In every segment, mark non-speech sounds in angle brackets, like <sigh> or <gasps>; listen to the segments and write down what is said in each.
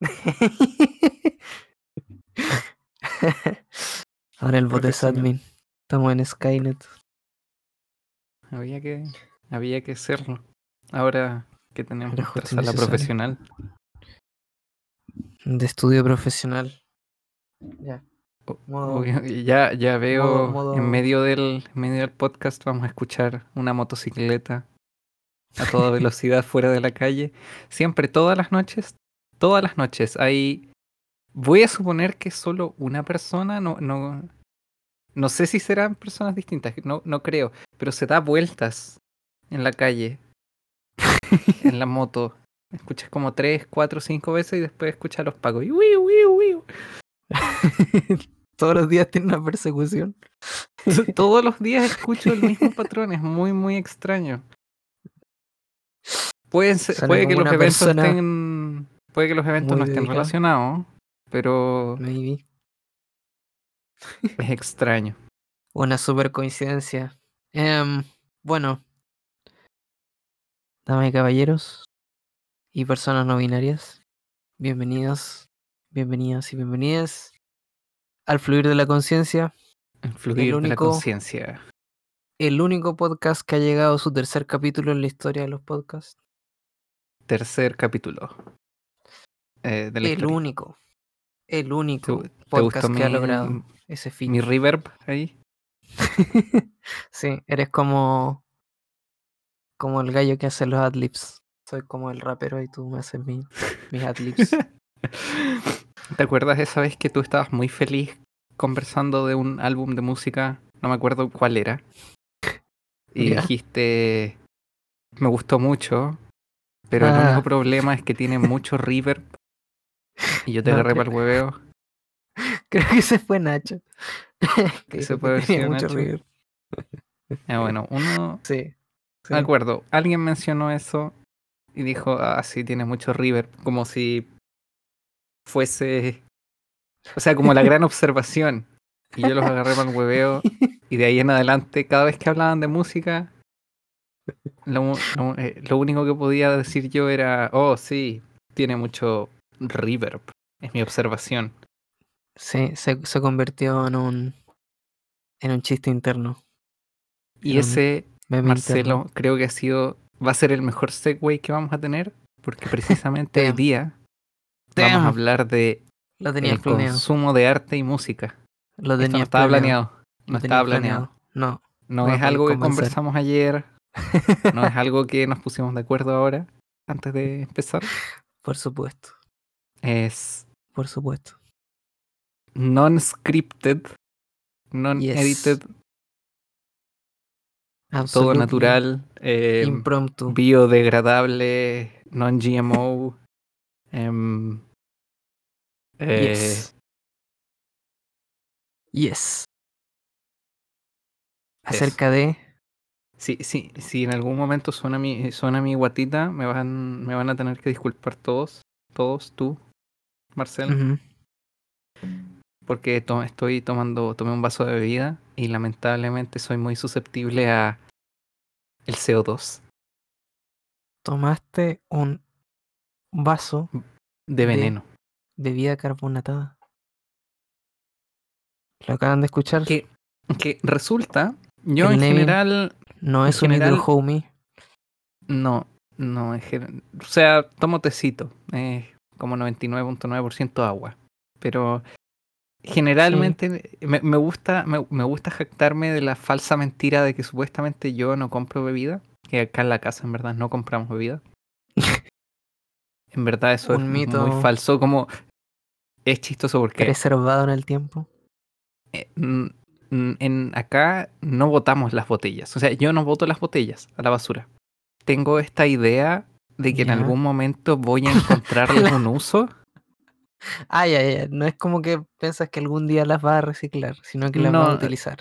<laughs> Ahora el bot es admin. Estamos en Skynet. Había que, había que hacerlo. Ahora que tenemos nuestra sala necesario. profesional. De estudio profesional. Ya. Modo- ya, ya veo modo- en medio del en medio del podcast vamos a escuchar una motocicleta a toda <laughs> velocidad fuera de la calle. Siempre, todas las noches, todas las noches hay. Voy a suponer que solo una persona, no, no, no sé si serán personas distintas, no, no creo, pero se da vueltas en la calle, <laughs> en la moto. Escuchas como tres, cuatro, cinco veces y después escuchas a los pacos. Y wiu, wiu, wiu. <laughs> Todos los días tiene una persecución. <laughs> Todos los días escucho el mismo patrón, es muy, muy extraño. Pueden ser- puede que los eventos persona estén. Puede que los eventos muy no estén relacionados, pero Maybe. es extraño. Una super coincidencia. Em, bueno. Damas y caballeros. Y personas no binarias. Bienvenidos. Bienvenidas y bienvenidas. Al fluir de la conciencia. El fluir de la único- conciencia. El único podcast que ha llegado a su tercer capítulo en la historia de los podcasts. Tercer capítulo. Eh, de la El historia. único. El único ¿Te, te podcast que ha logrado ese fin. mi reverb ahí? <laughs> sí, eres como. Como el gallo que hace los adlibs. Soy como el rapero y tú me haces mi- mis adlibs. <laughs> ¿Te acuerdas esa vez que tú estabas muy feliz conversando de un álbum de música? No me acuerdo cuál era. <laughs> Y dijiste, me gustó mucho, pero el Ah. único problema es que tiene mucho reverb. Y yo te No, agarré creo- para el hueveo. <laughs> Creo que ese fue Nacho. <laughs> que que puede haber mucho Nacho. <laughs> Ah, bueno, uno, Sí. sí. me acuerdo, alguien mencionó eso y dijo, ah, sí, tiene mucho reverb, como si fuese, o sea, como la gran observación. Y yo los agarré para el hueveo y de ahí en adelante, cada vez que hablaban de música, lo- eh, lo único que podía decir yo era, oh, sí, tiene mucho reverb. Es mi observación. Sí, se, se convirtió en un. En un chiste interno. Y ese, Marcelo, interno. creo que ha sido, va a ser el mejor segue que vamos a tener, porque precisamente hoy Damn. día vamos a hablar de Lo el planeado. consumo de arte y música. Lo Esto no estaba planeado. No lo estaba planeado. No. No No es algo que conversamos ayer. No es <laughs> algo que nos pusimos de acuerdo ahora, antes de empezar. Por supuesto. Es Por supuesto. non-scripted, non-edited, todo Absolutely natural, eh, Impromptu. biodegradable, non-GMO. <laughs> em, eh, Yes. Yes. Acerca de. Sí, sí, si en algún momento suena mi, suena mi guatita, me van, me van a tener que disculpar todos, todos, tú, Marcel, Ujú. porque to- estoy tomando, tomé un vaso de bebida y lamentablemente soy muy susceptible a el CO2 Tomaste un vaso de veneno. de bebida carbonatada. Lo acaban de escuchar. Que, que resulta, yo El en general, No es un general- homie. no, no, en gen- o sea, tomo tecito, es como 99.9% agua, pero generalmente me, me gusta me, me gusta jactarme de la falsa mentira de que supuestamente yo no compro bebida, que acá en la casa en verdad no compramos bebida. <laughs> en verdad eso Un es mito. muy falso, como es chistoso porque Preservado en el tiempo. eh, mm, mm, en acá no botamos las botellas. O sea, yo no boto las botellas a la basura. Tengo esta idea de que en algún momento voy a <laughs> encontrarle un uso. Ay, ay, ay. No es como que piensas que algún día las vas a reciclar, sino que las vas No, a eh, utilizar.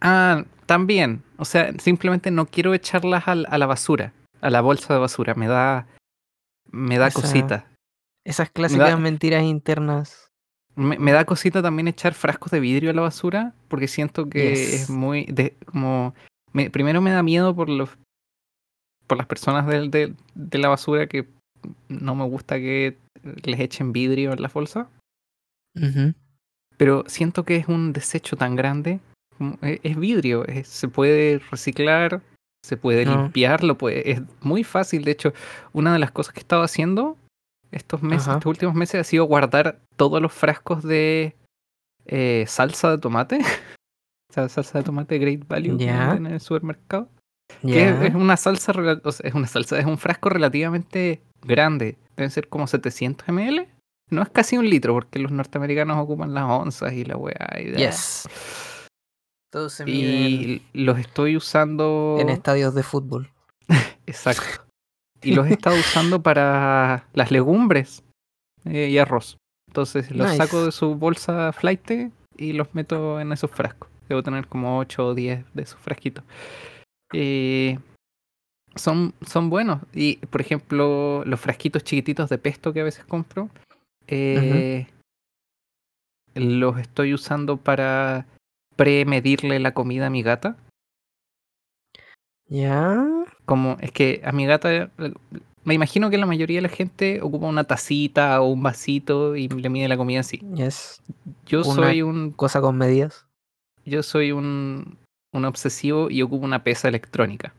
Ah, también. O sea, simplemente no quiero echarlas a la basura, a la bolsa de basura. Me da, me da Esa- cosita. Esas clásicas da- mentiras internas. Me, me da cosita también echar frascos de vidrio a la basura, porque siento que Yes. es muy, de, como, me- primero me da miedo por los, por las personas del- de la basura que no me gusta que les echen vidrio en la bolsa. Pero siento que es un desecho tan grande. e- Es vidrio, es- se puede reciclar, se puede No. limpiar, lo puede, es muy fácil. De hecho, una de las cosas que he estado haciendo estos meses, Ajá. estos últimos meses, ha sido guardar todos los frascos de eh, salsa de tomate. <laughs> O sea, salsa de tomate Great Value venden en el supermercado. Que es, una salsa, rela- o sea, es una salsa, es un frasco relativamente grande. Deben ser como 700 ml. No es casi un litro, porque los norteamericanos ocupan las onzas y la weá. Y. Yes. Todos se y los estoy usando. en estadios de fútbol. <laughs> Exacto. Y los he estado usando para las legumbres eh, y arroz. Entonces los Nice. saco de su bolsa flight y los meto en esos frascos. Debo tener como 8 o 10 de esos frasquitos. Eh, son, son buenos. Y por ejemplo, los frasquitos chiquititos de pesto que a veces compro, eh, los estoy usando para premedirle la comida a mi gata. Ya. Como es que a mi gata, eh, me imagino que la mayoría de la gente ocupa una tacita o un vasito y le mide la comida así. Yes. Yo Una- soy un, Cosa con medidas. yo soy un, un obsesivo y ocupo una pesa electrónica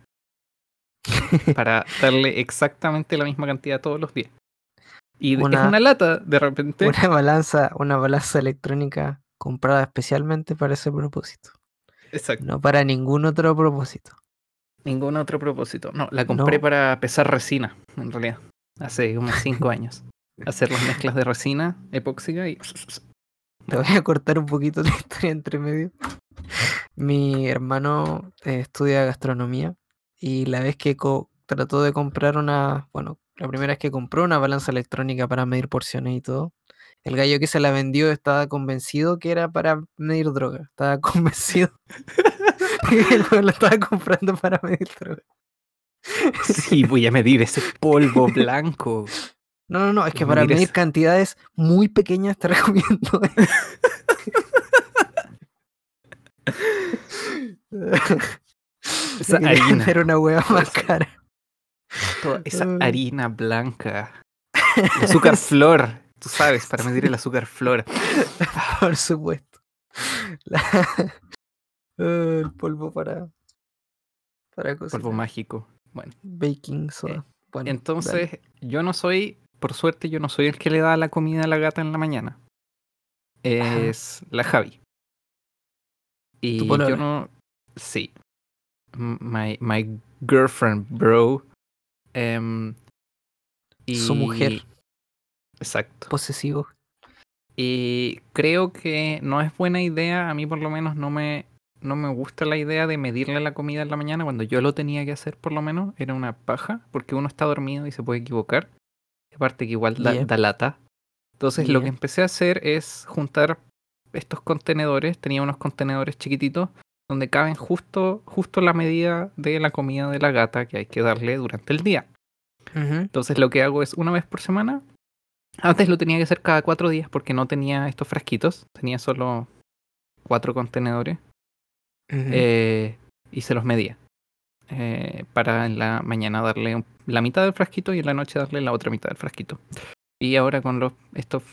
<laughs> para darle exactamente la misma cantidad todos los días. Y de- es Una- una lata, de repente. Una balanza, una balanza electrónica comprada especialmente para ese propósito. Exacto. No para ningún otro propósito. Ningún otro propósito. No, la compré No. para pesar resina, en realidad. Hace como <laughs> cinco años. Hacer las mezclas de resina epóxica y. Te voy a cortar un poquito la <laughs> historia entre medio. Mi hermano eh, estudia gastronomía y la vez que co- trató de comprar una, bueno, la primera vez que compró una balanza electrónica para medir porciones y todo, el gallo que se la vendió estaba convencido que era para medir droga. Estaba <laughs> convencido que lo estaba comprando para medir droga. Sí, voy a medir ese polvo <laughs> blanco. No, no, no, es que para medir cantidades muy pequeñas te <laughs> recomiendo. <laughs> Esa harina. vender una hueá más cara. Toda esa harina blanca. <laughs> El azúcar flor. Tú sabes, para medir el azúcar flor. <laughs> Por supuesto. La- el polvo para. Para cocinar. Polvo mágico. Bueno, Baking soda. Bueno, dale. entonces yo no soy, por suerte, yo no soy el que le da la comida a la gata en la mañana. Es la Javi. Y yo no. Sí. My, my girlfriend, bro. Em, Su mujer. y- Exacto. posesivo. Y creo que no es buena idea, a mí por lo menos no me, no me gusta la idea de medirle la comida en la mañana cuando yo lo tenía que hacer por lo menos, era una paja, porque uno está dormido y se puede equivocar. Aparte que igual da, Yeah. da lata. Entonces lo que empecé a hacer es juntar estos contenedores, tenía unos contenedores chiquititos donde caben justo, justo la medida de la comida de la gata que hay que darle durante el día. Entonces lo que hago es una vez por semana. Antes lo tenía que hacer cada cuatro días porque no tenía estos frasquitos. Tenía solo cuatro contenedores. eh, y se los medía. eh, para en la mañana darle un- la mitad del frasquito y en la noche darle la otra mitad del frasquito. Y ahora con los, estos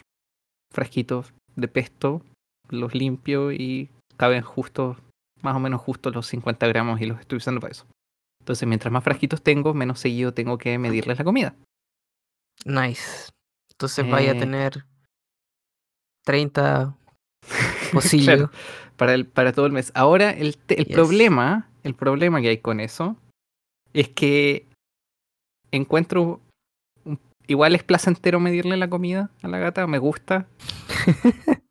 frasquitos de pesto los limpio y caben justo, más o menos justo los 50 gramos y los estoy usando para eso. Entonces mientras más frasquitos tengo, menos seguido tengo que medirles la comida. Nice. Entonces vaya a Eh, tener 30 pocillos. <laughs> Claro, para, el, para todo el mes. Ahora el, el Yes. problema, el problema que hay con eso es que encuentro igual es placentero medirle la comida a la gata, me gusta. <laughs>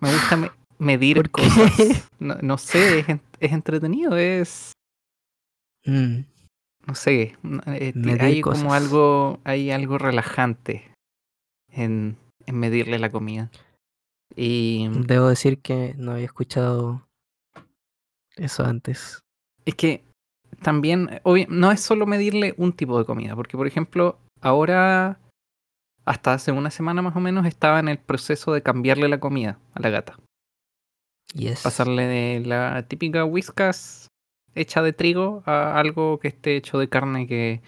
me gusta me- medir cosas. <laughs> No, no sé, es, es entretenido, es Mm, no sé, eh, hay como algo hay algo relajante en, en medirle la comida. Y Debo decir que no había escuchado eso antes. Es que también, no es solo medirle un tipo de comida, porque por ejemplo, ahora, hasta hace una semana más o menos, estaba en el proceso de cambiarle la comida a la gata. Yes. Pasarle de la típica whiskas hecha de trigo a algo que esté hecho de carne que,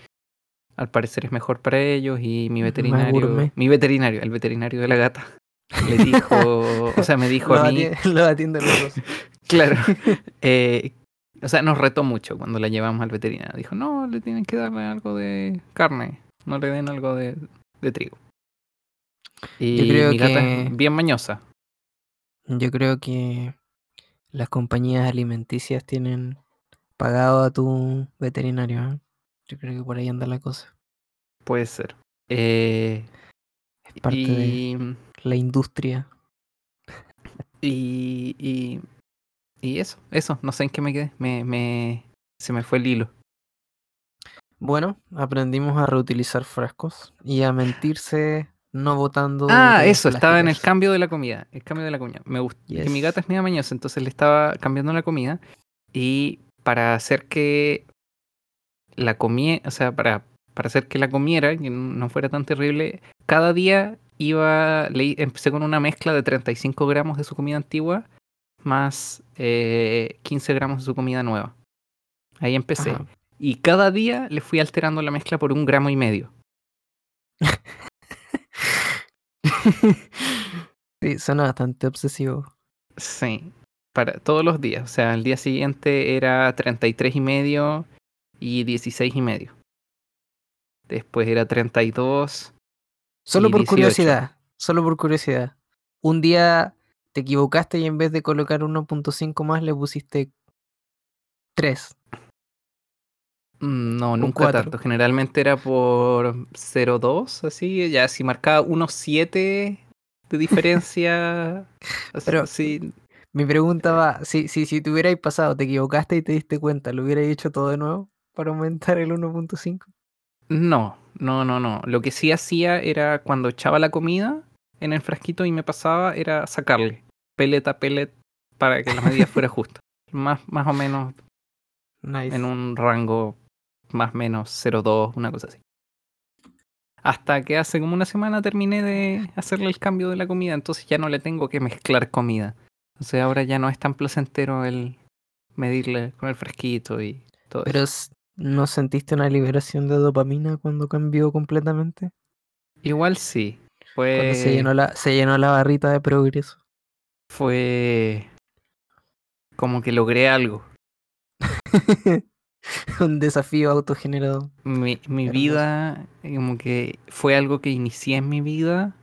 al parecer es mejor para ellos y mi veterinario, mi veterinario, el veterinario de la gata, <laughs> le dijo, o sea, me dijo Lo a mí, lo atienden los dos. <laughs> claro, eh, o sea, nos retó mucho cuando la llevamos al veterinario. Dijo, no, le tienen que darle algo de carne, no le den algo de, de trigo. Y creo mi gata que- es bien mañosa. Yo creo que las compañías alimenticias tienen pagado a tu veterinario. ¿eh? Yo creo que por ahí anda la cosa. Puede ser. Eh, Es parte de y, la industria. y, y, y eso, eso, no sé en qué me quedé. Me, me, se me fue el hilo. Bueno, aprendimos a reutilizar frascos y a mentirse no botando. Ah, eso, estaba en el cambio de la comida. El cambio de la comida. Me gusta. Que mi Yes. gata es media mañosa, entonces le estaba cambiando la comida. Y para hacer que la comía, o sea, para, para hacer que la comiera, que no fuera tan terrible, cada día iba, le, empecé con una mezcla de 35 gramos de su comida antigua más eh, 15 gramos de su comida nueva. Ahí empecé. Ajá. Y cada día le fui alterando la mezcla por un gramo y medio. <laughs> Sí, suena bastante obsesivo. Sí, para todos los días. O sea, el día siguiente era 33 y medio y 16 y medio. Después era 32. Solo Y por 18. curiosidad, solo por curiosidad. Un día te equivocaste y en vez de colocar 1.5 más le pusiste 3. Mm, No, nunca tanto. Generalmente era por 0,2, así. Ya si marcaba 1,7 de diferencia. <laughs> así- Pero- sí, Mi pregunta va, si, si, si te hubierais pasado, te equivocaste y te diste cuenta, ¿lo hubierais hecho todo de nuevo para aumentar el 1.5? No, no, no, no. Lo que sí hacía era cuando echaba la comida en el frasquito y me pasaba, era sacarle pellet a pellet para que la medida fuera <laughs> justa. Más, más o menos Nice. en un rango más o menos 0,2, una cosa así. Hasta que hace como una semana terminé de hacerle el cambio de la comida, entonces ya no le tengo que mezclar comida. Entonces ahora ya no es tan placentero el medirle con el frasquito y todo Pero eso. ¿no sentiste una liberación de dopamina cuando cambió completamente? Igual sí. Cuando se Fue, llenó la, se llenó la barrita de progreso. fue como que logré algo. <laughs> <laughs> Un desafío autogenerado. Mi, mi vida, eh, como que fue algo que inicié en mi vida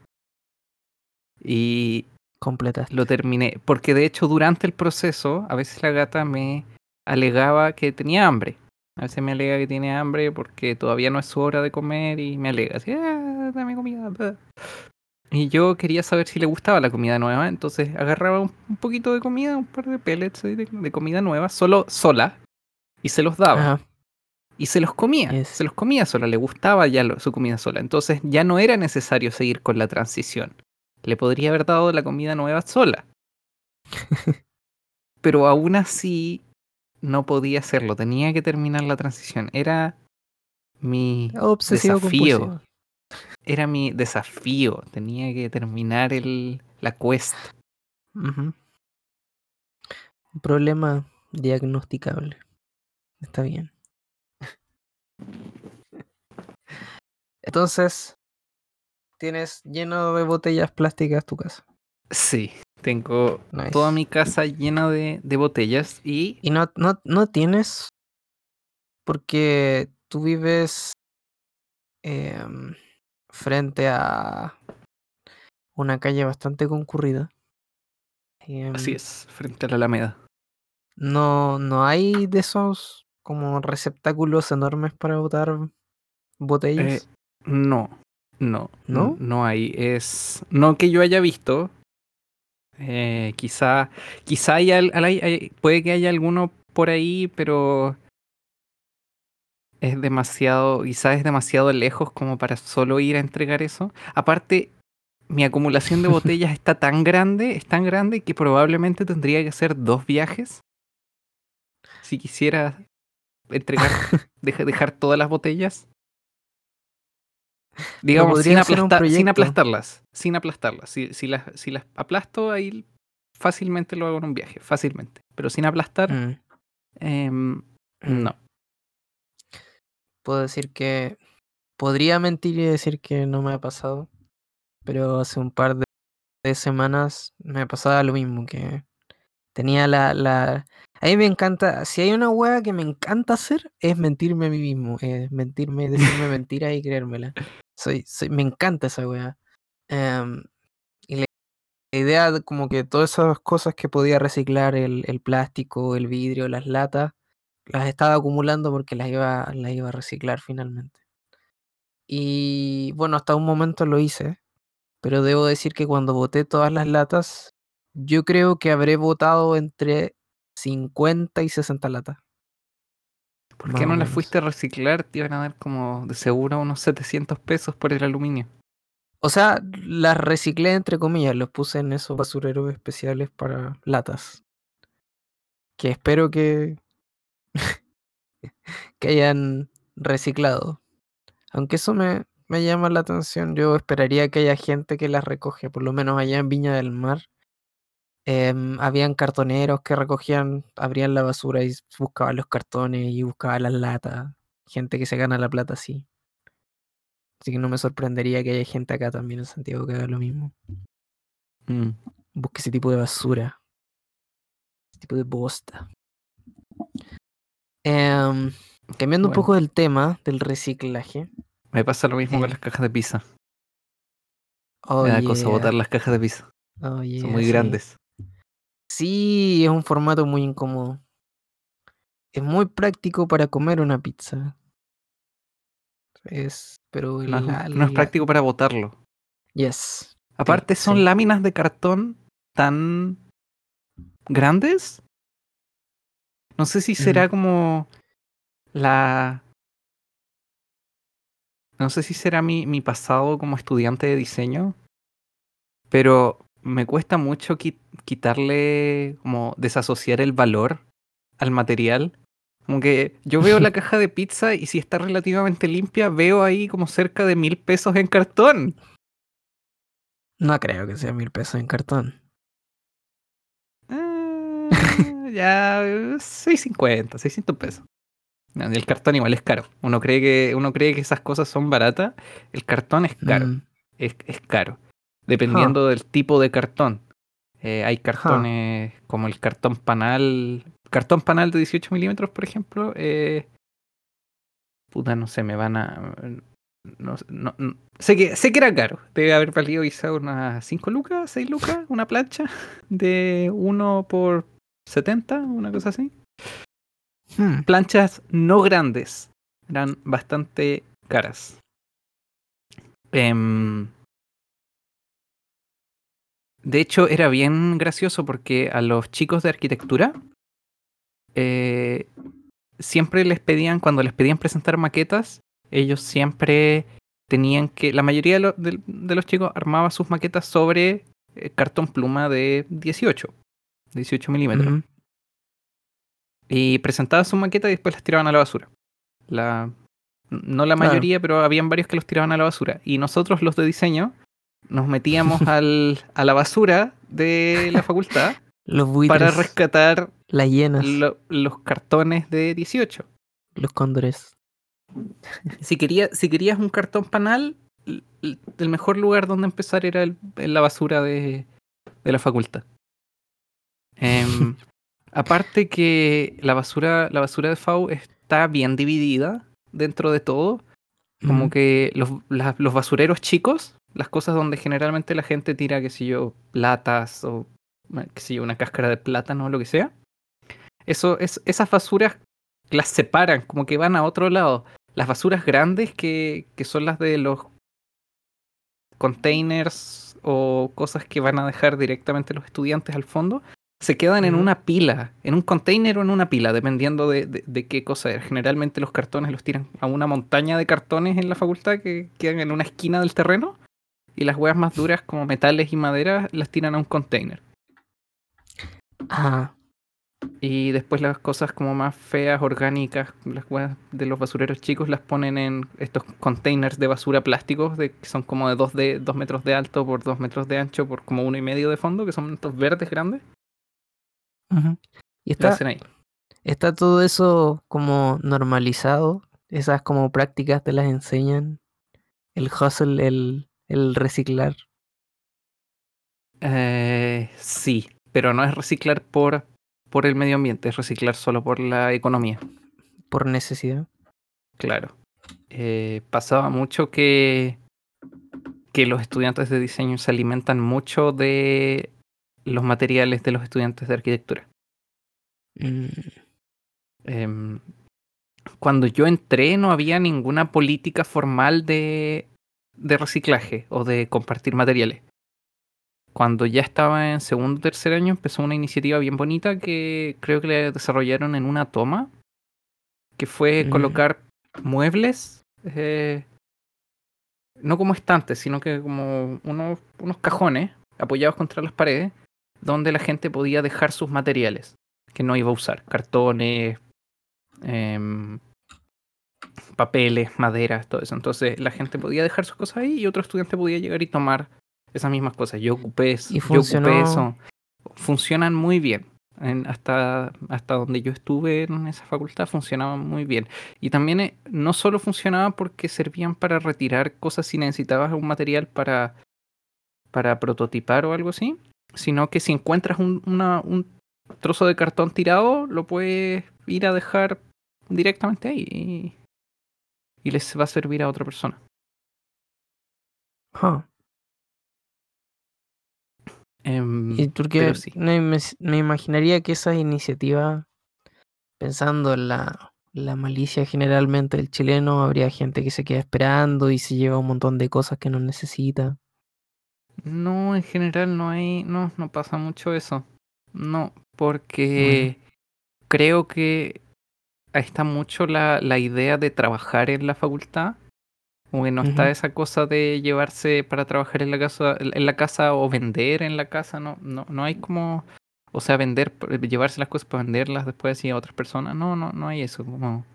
y Completaste. lo terminé. Porque de hecho durante el proceso, a veces la gata me alegaba que tenía hambre. A veces me alega que tiene hambre porque todavía no es su hora de comer y me alega así, "Ah, dame comida. bla". Y yo quería saber si le gustaba la comida nueva, entonces agarraba un, poquito de comida, un par de pellets de comida nueva, solo sola, y se los daba. Ajá. Y se los comía, Yes. se los comía sola, le gustaba ya lo- su comida sola. Entonces ya no era necesario seguir con la transición. Le podría haber dado la comida nueva sola. <laughs> Pero aún así no podía hacerlo, tenía que terminar la transición. Era mi Obsesivo desafío. compulsivo. Era mi desafío, tenía que terminar el, la quest. Ujú. Un problema diagnosticable. Está bien. Entonces, tienes lleno de botellas plásticas tu casa. Sí, tengo Nice. toda mi casa llena de, de botellas y Y no, no, no tienes, porque tú vives em, frente a una calle bastante concurrida. Em, así es, frente a la Alameda. No, no hay de esos como receptáculos enormes para botar botellas. Eh, no, no, ¿No? no, no hay. Es no que yo haya visto. Eh, quizá, quizá al- hay- puede que haya alguno por ahí, pero es demasiado, quizás es demasiado lejos como para solo ir a entregar eso. Aparte, mi acumulación de <laughs> botellas está tan grande, es tan grande que probablemente tendría que hacer dos viajes si quisiera entregar, <laughs> deja- dejar todas las botellas. Digamos, sin, aplastar- aplastarlas. Sin aplastarlas. Si, si, las, si las aplasto, ahí fácilmente lo hago en un viaje. Fácilmente. Pero sin aplastar, Mm, em, mm. no. Puedo decir que podría mentir y decir que no me ha pasado, pero hace un par de, de semanas me pasaba lo mismo, que tenía la, la... A mí me encanta, si hay una hueá que me encanta hacer, es mentirme a mí mismo, es mentirme, decirme <laughs> mentiras y creérmela. Soy, soy, me encanta esa weá. Em, y la idea de como que todas esas cosas que podía reciclar, el, el plástico, el vidrio, las latas, las estaba acumulando porque las iba, las iba a reciclar finalmente. Y bueno, hasta un momento lo hice, pero debo decir que cuando boté todas las latas, yo creo que habré botado entre 50 y 60 latas. ¿Por Más qué no las fuiste a reciclar? Te iban a dar como de seguro unos 700 pesos por el aluminio. O sea, las reciclé entre comillas, los puse en esos basureros especiales para latas. Que espero que, <laughs> que hayan reciclado. Aunque eso me, me llama la atención, yo esperaría que haya gente que las recoge, por lo menos allá en Viña del Mar. Em, habían cartoneros que recogían, abrían la basura y buscaban los cartones y buscaban las latas. Gente que se gana la plata así. Así que no me sorprendería que haya gente acá también en Santiago que haga lo mismo. Mm. Busque ese tipo de basura. Ese tipo de bosta. Em, cambiando un poco del tema del reciclaje. Me pasa lo mismo con Eh. las cajas de pizza. Oh, Me da cosa botar las cajas de pizza. oh, Son muy sí. grandes. Sí, es un formato muy incómodo. Es muy práctico para comer una pizza. Es, pero el, No es, la- no es la- práctico para botarlo. Yes. Aparte son sí. láminas de cartón tan grandes. No sé si será Ujú. como la... No sé si será mi, mi pasado como estudiante de diseño, pero me cuesta mucho qui- quitarle, como desasociar el valor al material. Como que yo veo la <laughs> caja de pizza y si está relativamente limpia, veo ahí como cerca de mil pesos en cartón. No creo que sea mil pesos en cartón. Ah, ya, eh, 650, 600 pesos. El cartón igual es caro. Uno cree que, uno cree que esas cosas son baratas. El cartón es caro. Mm, Es, es caro. Dependiendo del tipo de cartón. Eh, hay Huh. cartones como el cartón panal. Cartón panal de 18 milímetros, por ejemplo. eh, puta, no sé, me van a. No, no- no- sé, que, sé que era caro. Debe haber valido quizá unas 5 lucas, 6 lucas, una plancha <laughs> de 1 por 70, una cosa así. hmm. Planchas no grandes. Eran bastante caras. Em, de hecho, era bien gracioso porque a los chicos de arquitectura eh, siempre les pedían, cuando les pedían presentar maquetas, ellos siempre tenían que, la mayoría de, lo- de- de los chicos armaba sus maquetas sobre eh, cartón pluma de 18, 18 milímetros. Y presentaban su maqueta y después las tiraban a la basura. La, no la Claro. mayoría, pero habían varios que los tiraban a la basura. Y nosotros, los de diseño, nos metíamos <laughs> al, a la basura de la facultad Los para rescatar las hienas, lo- los cartones de 18. los cóndores. Si, quería, si querías un cartón panal, el mejor lugar donde empezar era el- en la basura de, de la facultad. Em, <laughs> aparte que la basura, la basura de FAU está bien dividida dentro de todo. Como que los, la- los basureros chicos, las cosas donde generalmente la gente tira, qué sé yo, platas o qué sé yo, una cáscara de plátano o lo que sea. Eso, es, esas basuras las separan, como que van a otro lado. Las basuras grandes, que, que son las de los containers o cosas que van a dejar directamente los estudiantes al fondo, se quedan en una pila, en un container o en una pila, dependiendo de, de- de qué cosa es. Generalmente los cartones los tiran a una montaña de cartones en la facultad que quedan en una esquina del terreno y las huevas más duras como metales y madera las tiran a un container. Ah, Y después las cosas como más feas, orgánicas, las huevas de los basureros chicos las ponen en estos containers de basura plásticos de, que son como de 2 de, dos metros de alto por 2 metros de ancho por como uno y medio de fondo, que son estos verdes grandes. ujú. Y Lo está, hacen ahí. está todo eso como normalizado. Esas como prácticas te las enseñan el hustle, el, el reciclar. Eh, sí, pero no es reciclar por, por el medio ambiente, es reciclar solo por la economía. Por necesidad. Claro. Eh, pasaba mucho que, que los estudiantes de diseño se alimentan mucho de los materiales de los estudiantes de arquitectura. Mm, Em, cuando yo entré no había ninguna política formal de, de reciclaje o de compartir materiales. Cuando ya estaba en segundo o tercer año empezó una iniciativa bien bonita que creo que le desarrollaron en una toma, que fue Mm. colocar muebles, eh, no como estantes, sino que como unos, unos cajones apoyados contra las paredes, donde la gente podía dejar sus materiales que no iba a usar, cartones, em, papeles, maderas, todo eso. Entonces la gente podía dejar sus cosas ahí y otro estudiante podía llegar y tomar esas mismas cosas. Yo ocupé, eso- Y yo ocupé eso. Funcionan muy bien. En- hasta, hasta donde yo estuve en esa facultad funcionaban muy bien. Y también eh, no solo funcionaba porque servían para retirar cosas si necesitabas un material para, para prototipar o algo así, sino que si encuentras un, una- un trozo de cartón tirado, lo puedes ir a dejar directamente ahí y, les va a servir a otra persona. Huh. Em, Y porque pero sí. me, me- imaginaría que esas iniciativas, pensando en la, la malicia generalmente del chileno, habría gente que se queda esperando y se lleva un montón de cosas que no necesita. No, en general no hay, no, no pasa mucho eso. No, porque creo que está mucho la, la idea de trabajar en la facultad. Como que no está esa cosa de llevarse para trabajar en la casa, en la casa o vender en la casa, no, no, no hay como, o sea, vender, llevarse las cosas para venderlas después así a otras personas, no, no, no hay eso, como,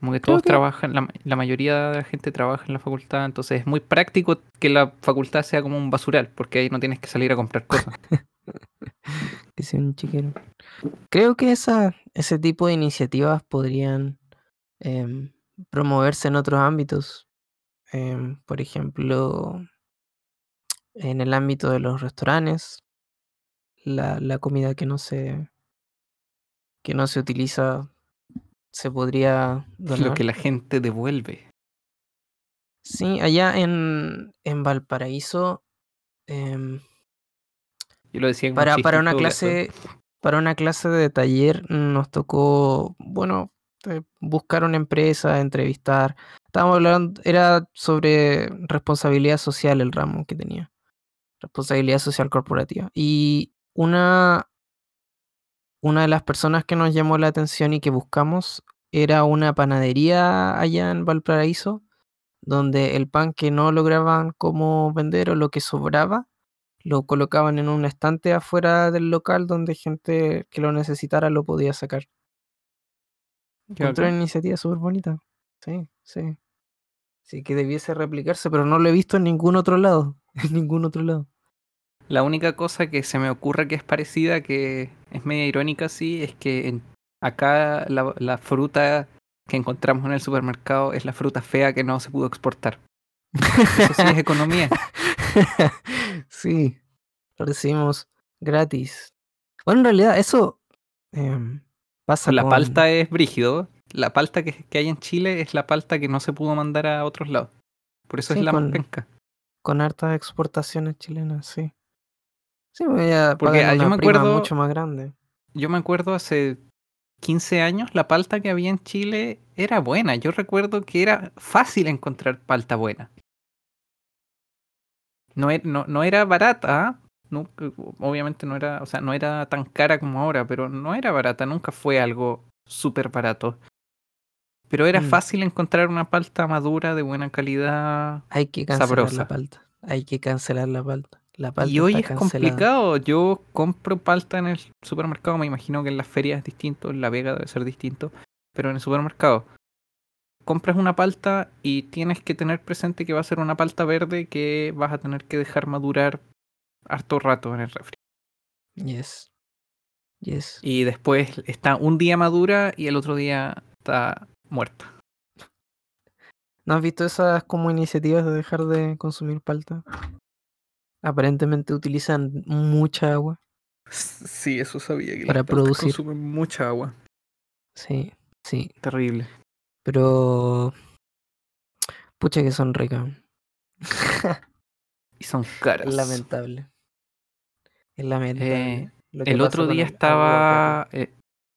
como que Creo todos que- trabajan, la, la mayoría de la gente trabaja en la facultad, entonces es muy práctico que la facultad sea como un basural, porque ahí no tienes que salir a comprar cosas. <laughs> <laughs> que sea un chiquero. Creo que esa, ese tipo de iniciativas podrían em, promoverse en otros ámbitos. Em, por ejemplo, en el ámbito de los restaurantes, la, la comida que no se que no se utiliza se podría Lo donar. que la gente devuelve. Sí, allá en, en Valparaíso, em, Yo lo decía como para, para una clase, para una clase de taller nos tocó, bueno, eh, buscar una empresa, entrevistar. Estábamos hablando, era sobre responsabilidad social el ramo que tenía. Responsabilidad social corporativa. Y una, una de las personas que nos llamó la atención y que buscamos era una panadería allá en Valparaíso, donde el pan que no lograban como vender o lo que sobraba, lo colocaban en un estante afuera del local donde gente que lo necesitara lo podía sacar. Encontré una iniciativa súper bonita. Sí, sí. Sí que debiese replicarse, pero no lo he visto en ningún otro lado. <laughs> En ningún otro lado. La única cosa que se me ocurre que es parecida, que es media irónica, sí, es que en- acá la, la fruta que encontramos en el supermercado es la fruta fea que no se pudo exportar. <laughs> Eso sí es economía. <laughs> sí, lo recibimos gratis. Bueno, en realidad eso em, pasa La con, palta es brígido. La palta que, que hay en Chile es la palta que no se pudo mandar a otros lados. Por eso Sí, es la más con- penca. con hartas exportaciones chilenas, sí. Sí, me voy a Porque, ah, yo una me prima acuerdo- mucho más grande. Yo me acuerdo hace 15 años, la palta que había en Chile era buena. Yo recuerdo que era fácil encontrar palta buena. No, e- no, no era barata. Nu- obviamente no era, o sea, no era tan cara como ahora, pero no era barata, nunca fue algo súper barato. Pero era Mm. fácil encontrar una palta madura de buena calidad. Hay que cancelar sabrosa. la palta. Hay que cancelar la palta. La palta Y hoy es cancelada. complicado. Yo compro palta en el supermercado. Me imagino que en las ferias es distinto. En La Vega debe ser distinto. Pero en el supermercado. Compras una palta y tienes que tener presente que va a ser una palta verde que vas a tener que dejar madurar harto rato en el refri. Yes. Yes. Y después está un día madura y el otro día está muerta. ¿No has visto esas como iniciativas de dejar de consumir palta? Aparentemente utilizan mucha agua. Sí, eso sabía que Para las producir. consumen mucha agua. Sí, sí. Terrible. Pero. Pucha que son ricas. <laughs> Y son caras. Es lamentable. Es lamentable. Eh, El otro día el estaba. eh,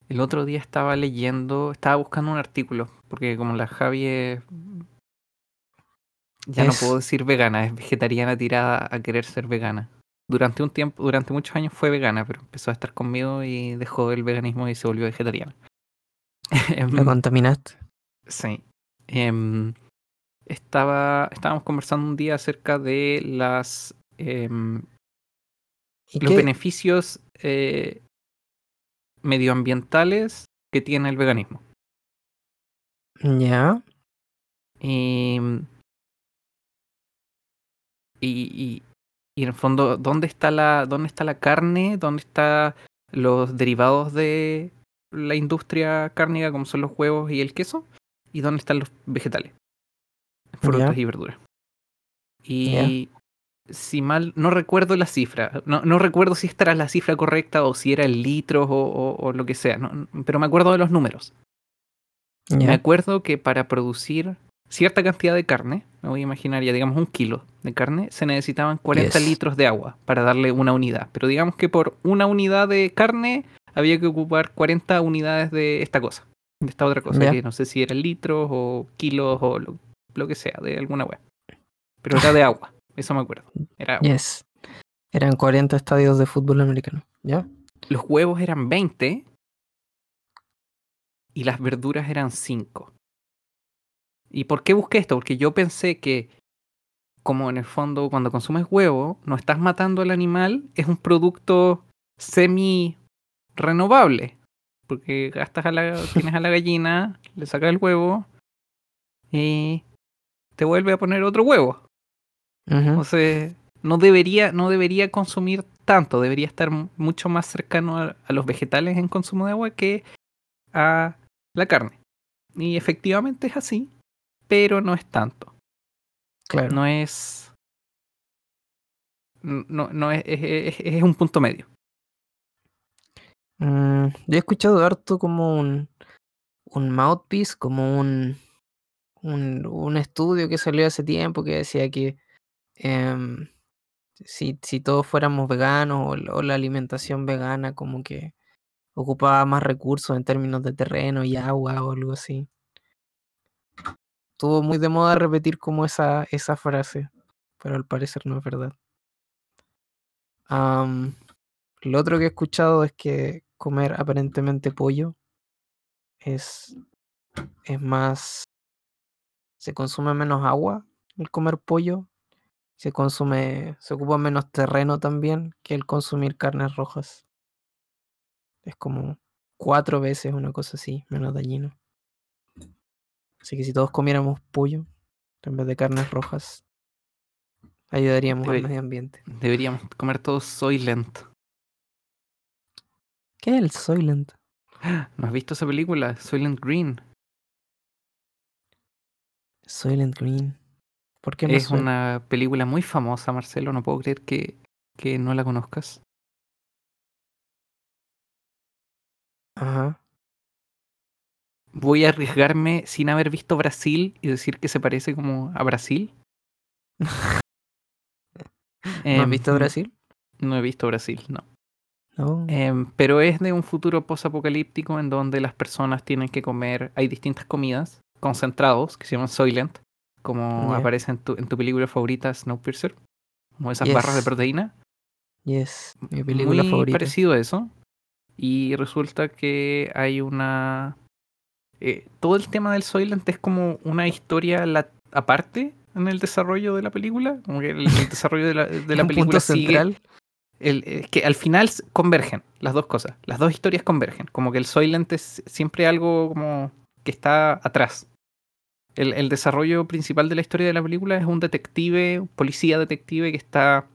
el otro día estaba leyendo, estaba buscando un artículo, porque como la Javi es. Ya no puedo decir vegana, es vegetariana tirada a querer ser vegana. Durante un tiempo, durante muchos años fue vegana, pero empezó a estar conmigo y dejó el veganismo y se volvió vegetariana. <laughs> La contaminaste. Sí. Em, estaba, estábamos conversando un día acerca de las em, ¿Y los qué? beneficios eh, medioambientales que tiene el veganismo. Ya. Y, y, y- y en el fondo, ¿dónde está la, dónde está la carne? ¿Dónde están los derivados de la industria cárnica, como son los huevos y el queso? ¿Y dónde están los vegetales? Frutas y verduras. Y si mal, no recuerdo la cifra, no, no recuerdo si esta era la cifra correcta o si era en litros o, o- o lo que sea, no- pero me acuerdo de los números. Me acuerdo que para producir cierta cantidad de carne, me voy a imaginar ya digamos un kilo de carne, se necesitaban 40 Yes. litros de agua para darle una unidad. Pero digamos que por una unidad de carne había que ocupar 40 unidades de esta cosa, esta otra cosa, Ya. que no sé si eran litros o kilos o lo, lo que sea, de alguna web. Pero era de <laughs> agua, eso me acuerdo. Era agua. Yes. Eran 40 estadios de fútbol americano. ¿Ya? Los huevos eran 20 y las verduras eran 5. ¿Y por qué busqué esto? Porque yo pensé que, como en el fondo cuando consumes huevo, no estás matando al animal, es un producto semi renovable. Porque gastas a la, tienes a la gallina, le sacas el huevo y te vuelve a poner otro huevo. Entonces, no debería, no debería consumir tanto, debería estar mu- mucho más cercano a, a los vegetales en consumo de agua que a la carne. Y efectivamente es así, pero no es tanto. Claro. No es. No, no es, es, es- es un punto medio. Mm, yo he escuchado harto como un, un mouthpiece, como un, un, un estudio que salió hace tiempo que decía que em, si, si todos fuéramos veganos o, la- alimentación vegana como que ocupaba más recursos en términos de terreno y agua o algo así. Estuvo muy de moda repetir como esa, esa frase, pero al parecer no es verdad. Lo otro que he escuchado es que comer aparentemente pollo es, es más, se consume menos agua el comer pollo, se consume, se ocupa menos terreno también que el consumir carnes rojas. Es como cuatro veces una cosa así, menos dañino. Así que si todos comiéramos pollo en vez de carnes rojas, ayudaríamos al medio ambiente. Deberíamos comer todo Soylent. ¿Qué es el Soylent? <gasps> ¿No has visto esa película? Soylent Green. Soylent Green. ¿Por qué Es una película muy famosa, Marcelo. No puedo creer que, que no la conozcas. Ajá. Voy a arriesgarme sin haber visto Brasil y decir que se parece como a Brasil. <laughs> ¿No Em, has visto Brasil? No he visto Brasil, no. No. Em, pero es de un futuro posapocalíptico en donde las personas tienen que comer. Hay distintas comidas concentrados que se llaman Soylent, como Ya. aparece en tu, en tu película favorita, Snowpiercer, como esas barras de proteína. Yes, mi película muy favorita. parecido a eso. Y resulta que hay una. eh, todo el tema del Soylent es como una historia la- aparte en el desarrollo de la película. Como que el, el desarrollo de la, de <laughs> la película sigue. central. El- es que al final convergen las dos cosas. Las dos historias convergen. Como que el Soylent es siempre algo como que está atrás. El, el desarrollo principal de la historia de la película es un detective, un policía detective que está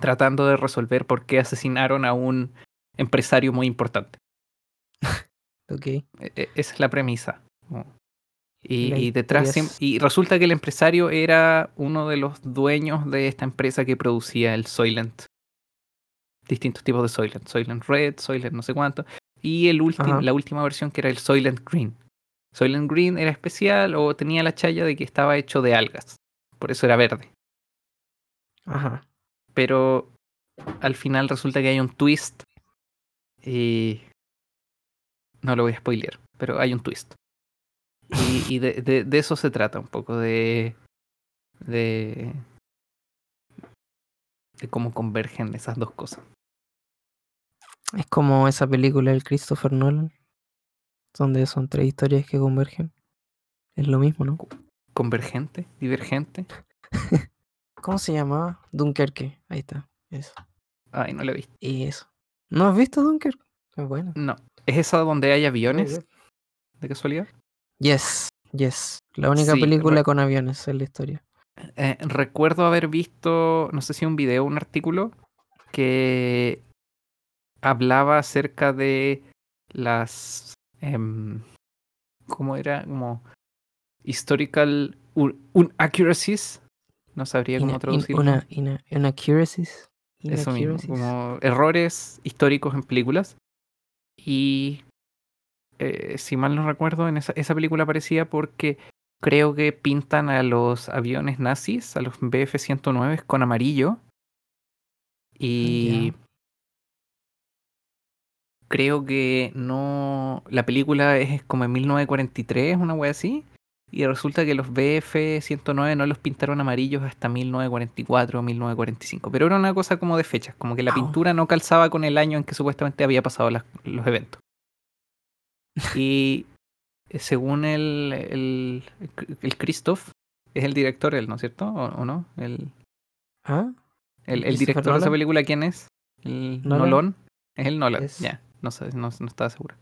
tratando de resolver por qué asesinaron a un empresario muy importante. <laughs> Ok. E- e- Esa es la premisa. Y, La y detrás y resulta que el empresario era uno de los dueños de esta empresa que producía el Soylent. Distintos tipos de Soylent. Soylent Red, Soylent no sé cuánto. Y el Ajá. la última versión que era el Soylent Green. Soylent Green era especial o tenía la challa de que estaba hecho de algas. Por eso era verde. Ajá. Pero al final resulta que hay un twist. Y. No lo voy a spoilear, pero hay un twist. Y, y de, de- de eso se trata un poco, de. de. De cómo convergen esas dos cosas. Es como esa película del Christopher Nolan, donde son tres historias que convergen. Es lo mismo, ¿no? Convergente, divergente. <laughs> ¿Cómo se llamaba? Dunkerque. Ahí está. Eso. Ay, no lo he visto. Y eso. ¿No has visto Dunkerque? Es bueno. No. ¿Es esa donde hay aviones? ¿De casualidad? Yes, yes. La única Sí, película con aviones en la historia. Eh, recuerdo haber visto, no sé si un video un artículo, que hablaba acerca de las. em, ¿Cómo era? Como. Historical un- inaccuracies. No sabría cómo traducirlo. una, ina- inaccuracies. Eso mismo, como errores históricos en películas. Y eh, si mal no recuerdo, en esa, esa película aparecía porque creo que pintan a los aviones nazis, a los BF-109 con amarillo. Y creo que no. La película es como en 1943, una wea así. Y resulta que los BF-109 no los pintaron amarillos hasta 1944 o 1945. Pero era una cosa como de fechas, como que la Ah. pintura no calzaba con el año en que supuestamente había pasado las- los eventos. <laughs> Y según el, el, el Christoph, es el director, él, ¿no es cierto? ¿O, o no? El, ¿Ah? el, el ¿Christopher director de esa película, ¿quién es? ¿El Nolan. Nolan? Es el Nolan, Yes. ya. No, sé, no, no estaba seguro.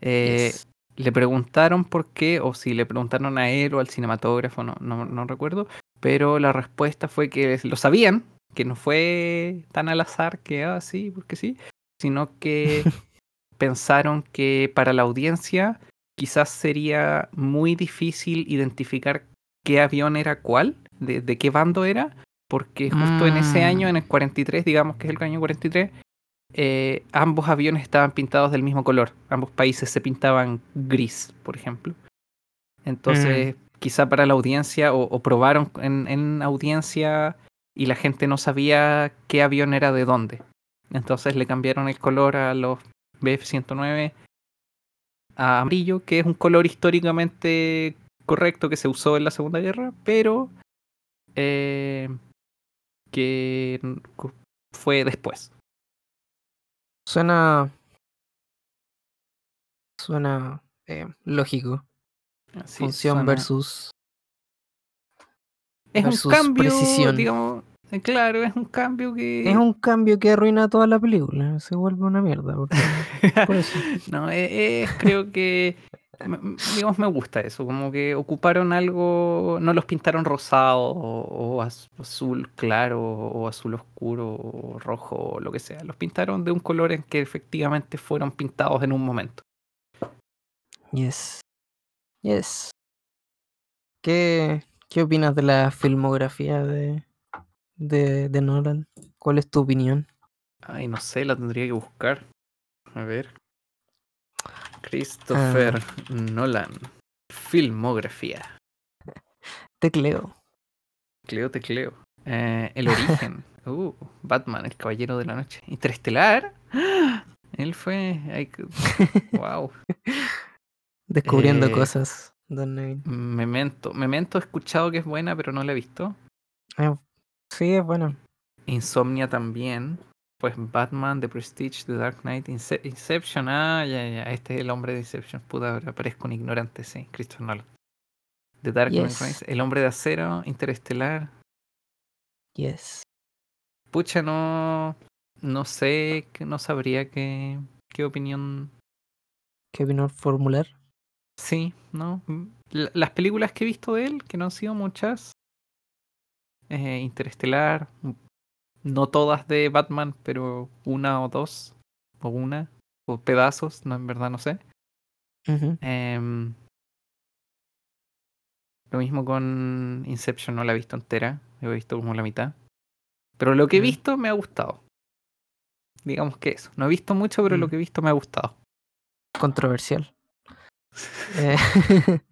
Eh, Yes. le preguntaron por qué, o si le preguntaron a él o al cinematógrafo, no, no, no recuerdo, pero la respuesta fue que lo sabían, que no fue tan al azar que, ah, sí, porque sí, sino que <laughs> pensaron que para la audiencia quizás sería muy difícil identificar qué avión era cuál, de, de qué bando era, porque justo en ese año, Mm. en el 43, digamos que es el año 43, eh, ambos aviones estaban pintados del mismo color. Ambos países se pintaban gris, por ejemplo. Entonces, quizá para la audiencia, o, o probaron en, en audiencia y la gente no sabía qué avión era de dónde. Entonces le cambiaron el color a los BF-109 a amarillo, que es un color históricamente correcto que se usó en la Segunda Guerra, pero eh, que fue después. Suena. Suena eh, lógico. Función suena- versus. Es un cambio, precisión. digamos, claro, es un cambio que... Es un cambio que arruina toda la película. Se vuelve una mierda. porque- <laughs> por eso. no, eh, eh, creo que, digamos, me gusta eso, como que ocuparon algo, no los pintaron rosado o, o az- azul claro o azul oscuro o rojo o lo que sea, los pintaron de un color en que efectivamente fueron pintados en un momento. Yes. Yes. ¿Qué, qué opinas de la filmografía de, de, de Nolan? ¿Cuál es tu opinión? Ay, no sé, la tendría que buscar. A ver. Christopher Nolan. Filmografía. <laughs> Tecleo. Cleo tecleo. Eh, el origen. <laughs> Uh, Batman, el caballero de la noche. Interestelar. ¡Ah! <gasps> Él fue. ay, wow. <laughs> Descubriendo Eh, cosas. Don Neville. Memento. Memento he escuchado que es buena, pero no la he visto. Eh, sí, es bueno. Insomnia también. Pues Batman, The Prestige, The Dark Knight, Ince- Inception. Ah, ya, ya. Este es el hombre de Inception. Puta, ahora parezco un ignorante, sí. Christopher Nolan. The Dark Knight Yes. Rises, El hombre de acero, Interestelar. Yes. Pucha, no. No sé, no sabría qué, qué opinión. ¿Qué opinión formular? Sí, ¿no? Mm, la- las películas que he visto de él, que no han sido muchas. Eh, Interestelar. mm, No todas de Batman, pero una o dos. O una. O pedazos, no, en verdad no sé. Em, Lo mismo con Inception, no la he visto entera, he visto como la mitad. Pero lo que he Mm. visto me ha gustado. Digamos que eso. No he visto mucho, pero lo Mm. que he visto me ha gustado. Controversial. <laughs> Eh, <laughs>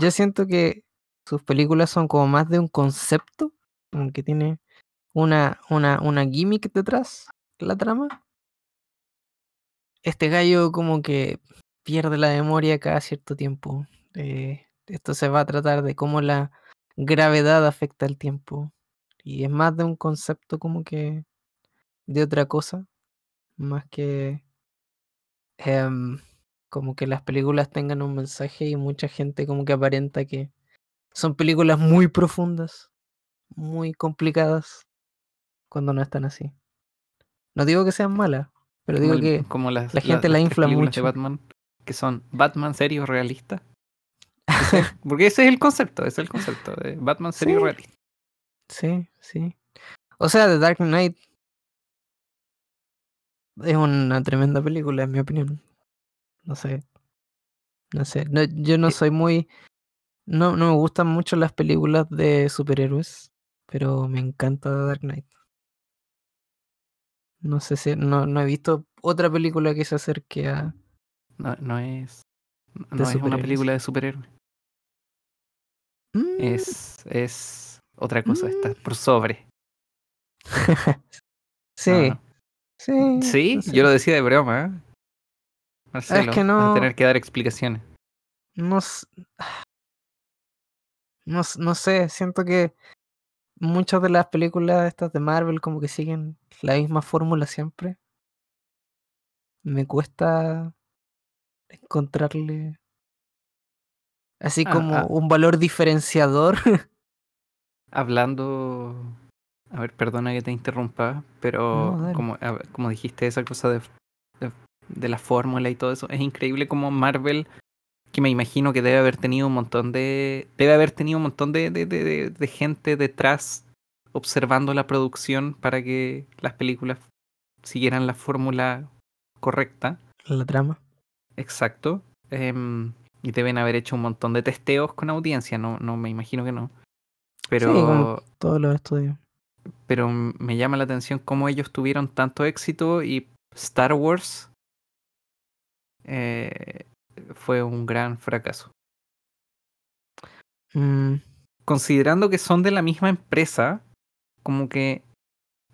yo siento que sus películas son como más de un concepto, como que tiene una, una, una gimmick detrás, la trama. Este gallo como que pierde la memoria cada cierto tiempo. Eh, esto se va a tratar de cómo la gravedad afecta el tiempo. Y es más de un concepto como que de otra cosa, más que em, como que las películas tengan un mensaje y mucha gente como que aparenta que son películas muy profundas, muy complicadas, cuando no están así. No digo que sean malas, pero digo que como las, la gente la las tres infla mucho. de Batman, que son Batman serio realista. <laughs> Porque ese es el concepto, ese es el concepto de Batman serio Sí. realista. Sí, sí. O sea, The Dark Knight es una tremenda película, en mi opinión. No sé. No sé. no- yo no Eh, soy muy. No, no me gustan mucho las películas de superhéroes, pero me encanta Dark Knight. No sé si. No, no he visto otra película que se acerque a. No, no es, no es una película de superhéroes. Mm, Es, es otra cosa, está Mm. por sobre. <laughs> sí, No, no. sí. Sí, yo lo decía de broma. ¿eh? Marcelo, que vas no- a tener que dar explicaciones. No, s- no, no sé, siento que muchas de las películas estas de Marvel como que siguen la misma fórmula siempre. Me cuesta encontrarle así Ah, como ah. un valor diferenciador. <laughs> Hablando, a ver, perdona que te interrumpa, pero No, como, como dijiste esa cosa de, de, de la fórmula y todo eso, es increíble como Marvel, que me imagino que debe haber tenido un montón de, debe haber tenido un montón de, de, de- gente detrás observando la producción para que las películas siguieran la fórmula correcta. la trama. Exacto. Em, y deben haber hecho un montón de testeos con audiencia, no, no me imagino que no. Pero, como- Todos los estudios. pero me llama la atención cómo ellos tuvieron tanto éxito y Star Wars eh, fue un gran fracaso. Mm, Considerando que son de la misma empresa, como que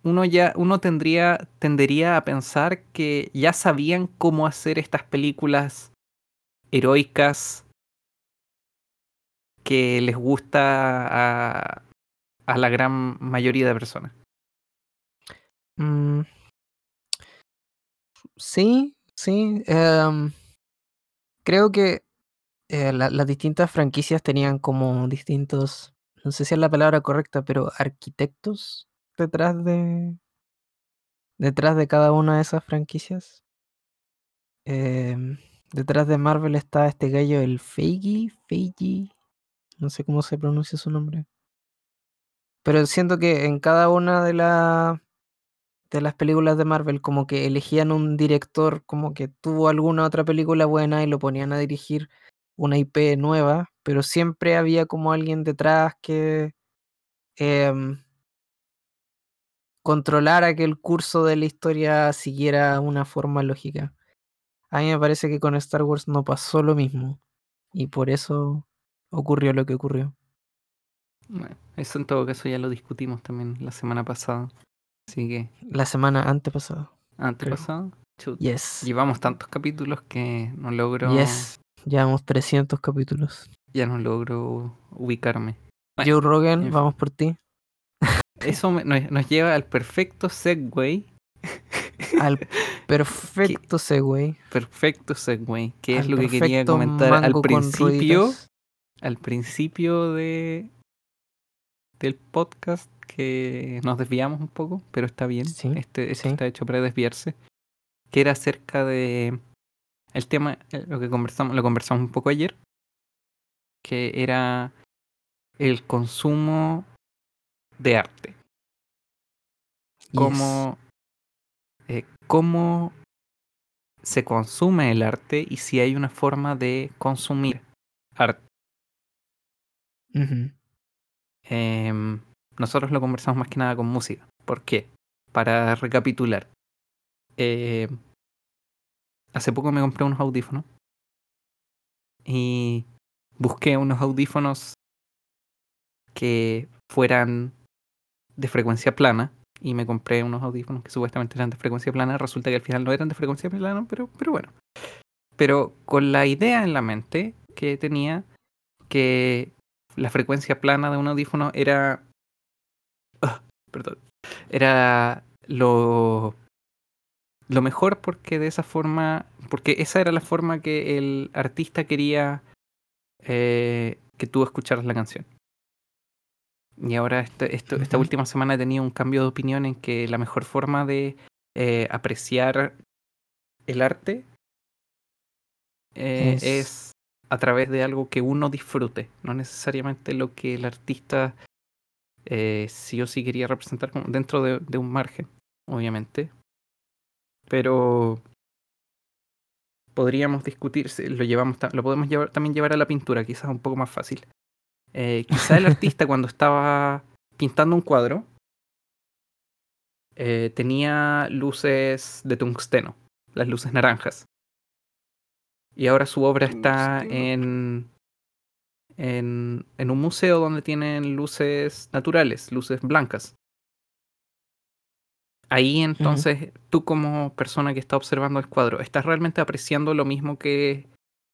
uno ya, uno tendría, tendería a pensar que ya sabían cómo hacer estas películas heroicas que les gusta a, a la gran mayoría de personas. mm. Sí, sí. em, creo que eh, la- las distintas franquicias tenían como distintos, no sé si es la palabra correcta, pero arquitectos detrás de detrás de cada una de esas franquicias. Em, detrás de Marvel está este gallo, el Feige, Feige, no sé cómo se pronuncia su nombre. Pero siento que en cada una de, la- de las películas de Marvel como que elegían un director como que tuvo alguna otra película buena y lo ponían a dirigir una IP nueva, pero siempre había como alguien detrás que em, controlara que el curso de la historia siguiera una forma lógica. A mí me parece que con Star Wars no pasó lo mismo y por eso ocurrió lo que ocurrió. Eso en todo caso ya lo discutimos también la semana pasada. Así que, La semana antepasada. antepasada, Yes. llevamos tantos capítulos que no logro, Yes. Llevamos 300 capítulos. ya no logro ubicarme. Bueno, Joe Rogan, en fin. vamos por ti. <laughs> Eso me- nos, nos lleva al perfecto segue, <laughs> Al perfecto segue. perfecto segue, que es lo que quería comentar al principio, al principio de del podcast que nos desviamos un poco, pero está bien. Sí, este esto sí. está hecho para desviarse. Que era acerca de el tema, eh, lo que conversamos, lo conversamos un poco ayer, que era el consumo de arte. Yes. Cómo, eh, cómo se consume el arte y si hay una forma de consumir arte. Em, nosotros lo conversamos más que nada con música. ¿Por qué? Para recapitular. Eh, hace poco me compré unos audífonos y busqué unos audífonos que fueran de frecuencia plana y me compré unos audífonos que supuestamente eran de frecuencia plana. Resulta que al final no eran de frecuencia plana, pero, pero bueno. Pero con la idea en la mente que tenía que la frecuencia plana de un audífono era. Perdón. Era lo. Lo mejor porque de esa forma. Porque esa era la forma que el artista quería eh, que tú escucharas la canción. Y ahora este- esto- esta última semana he tenido un cambio de opinión en que la mejor forma de eh, apreciar el arte eh, Es- es a través de algo que uno disfrute, no necesariamente lo que el artista eh, sí o sí quería representar como dentro de, de un margen, obviamente. Pero podríamos discutir, si lo llevamos, lo podemos llevar, también llevar a la pintura, quizás un poco más fácil. Eh, quizá el <laughs> artista cuando estaba pintando un cuadro eh, tenía luces de tungsteno, las luces naranjas. Y ahora su obra está en, en, en un museo donde tienen luces naturales, luces blancas. Ahí entonces, tú como persona que está observando el cuadro, ¿estás realmente apreciando lo mismo que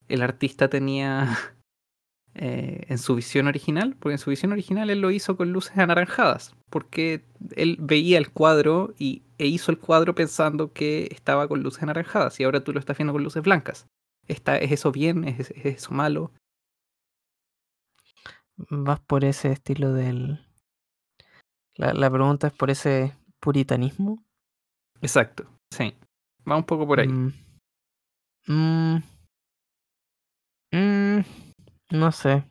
el artista tenía <laughs> eh, en su visión original? Porque en su visión original él lo hizo con luces anaranjadas, porque él veía el cuadro y, e hizo el cuadro pensando que estaba con luces anaranjadas y ahora tú lo estás viendo con luces blancas. ¿Está, ¿Es eso bien? ¿Es, es eso malo? Vas por ese estilo del. La, la pregunta es por ese puritanismo. Exacto, sí. Va un poco por ahí. Mm. Mm. Mm, no sé.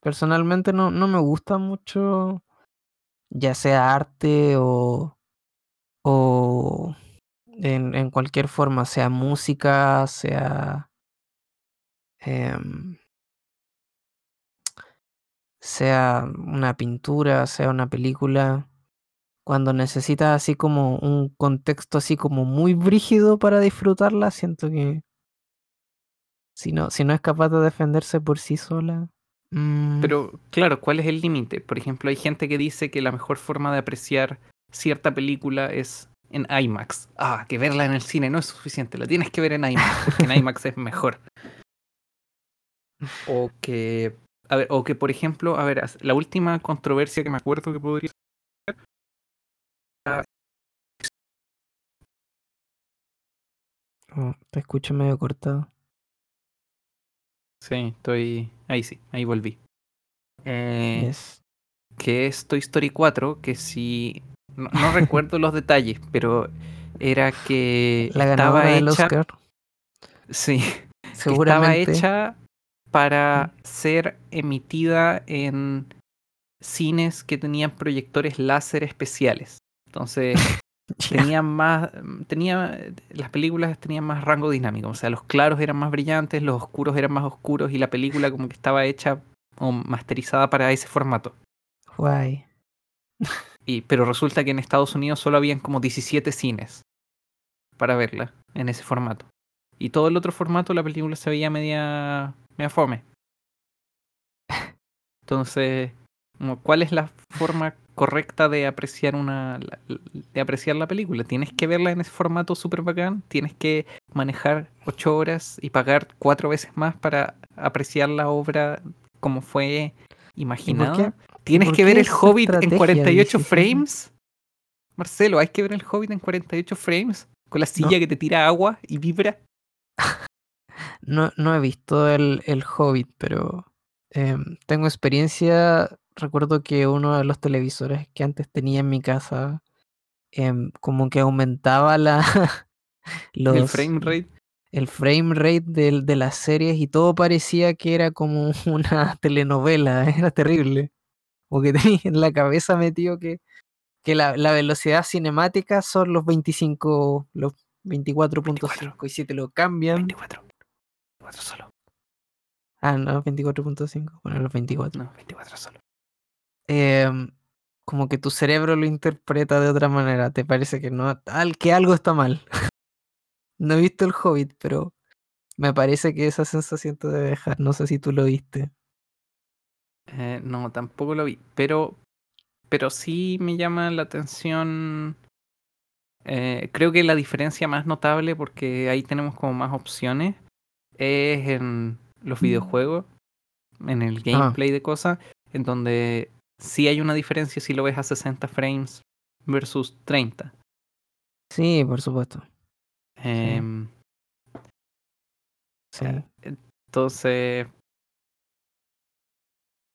Personalmente no, no me gusta mucho, ya sea arte o, o en, en cualquier forma, sea música, sea, em, sea una pintura, sea una película, cuando necesitas así como un contexto así como muy brígido para disfrutarla, siento que si no, si no es capaz de defenderse por sí sola. mm, Pero claro, ¿cuál es el límite? Por ejemplo, hay gente que dice que la mejor forma de apreciar cierta película es en IMAX. Ah, que verla en el cine no es suficiente, la tienes que ver en IMAX, porque en <laughs> IMAX es mejor. O que, a ver, o que por ejemplo, a ver, la última controversia que me acuerdo que podría oh, te escucho medio cortado. Sí, estoy. Ahí sí, ahí volví. Eh, Yes. que es Toy Story 4, que si. No, no <laughs> recuerdo los detalles, pero era que La estaba del hecha. Oscar, Sí, <laughs> que estaba seguramente. hecha para ser emitida en cines que tenían proyectores láser especiales. Entonces, <laughs> tenían más, tenía, las películas tenían más rango dinámico, o sea, los claros eran más brillantes, los oscuros eran más oscuros y la película como que estaba hecha o masterizada para ese formato. Guay. Y, pero resulta que en Estados Unidos solo habían como 17 cines para verla en ese formato. Y todo el otro formato la película se veía media, media fome. Entonces, ¿cuál es la forma correcta de apreciar una la- de apreciar la película? Tienes que verla en ese formato súper bacán, tienes que manejar ocho horas y pagar cuatro veces más para apreciar la obra como fue imaginada. Tienes que ver el Hobbit en estrategia, 48 dices? frames. Marcelo, hay que ver el Hobbit en 48 frames con la silla que te tira agua y vibra. <laughs> No, no he visto el, el Hobbit, pero em, tengo experiencia. Recuerdo que uno de los televisores que antes tenía en mi casa, em, como que aumentaba la <laughs> los, el frame rate. el frame rate del- de, las series y todo parecía que era como <laughs> una telenovela, era terrible. Porque tenía en la cabeza metido que, que la, la velocidad cinemática son los 25, los 24.5 y si te lo cambian, 24. 24 solo. Ah, no, 24.5. Bueno, los 24. No, 24 solo. Em, como que tu cerebro lo interpreta de otra manera. Te parece que no, al- que algo está mal. <laughs> no he visto el Hobbit, pero me parece que esa sensación te debe dejar. No sé si tú lo viste. Eh, no, tampoco lo vi. Pero, pero sí me llama la atención. Eh, creo que la diferencia más notable, porque ahí tenemos como más opciones, es en los videojuegos, en el gameplay de cosas, en donde sí hay una diferencia si lo ves a 60 frames versus 30. Sí, por supuesto. Em, Sí. Entonces,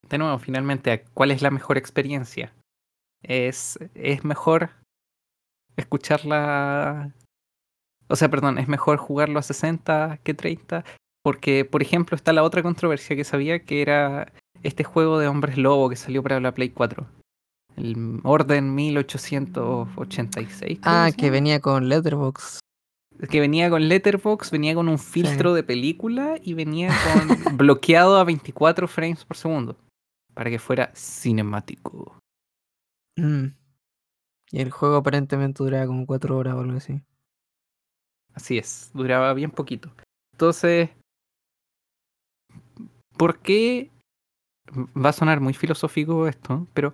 de nuevo, finalmente, ¿cuál es la mejor experiencia? Es, es mejor escucharla. O sea, perdón, es mejor jugarlo a 60 que 30. Porque, por ejemplo, está la otra controversia que sabía que era este juego de hombres lobo que salió para la Play 4. El Orden 1886. creo Ah, que venía con Letterbox. que venía con Letterbox, venía con un filtro de película y venía con <laughs> bloqueado a 24 frames por segundo para que fuera cinemático. Mm. Y el juego aparentemente duraba como 4 horas o algo así. Así es, duraba bien poquito. Entonces, ¿por qué? Va a sonar muy filosófico esto, pero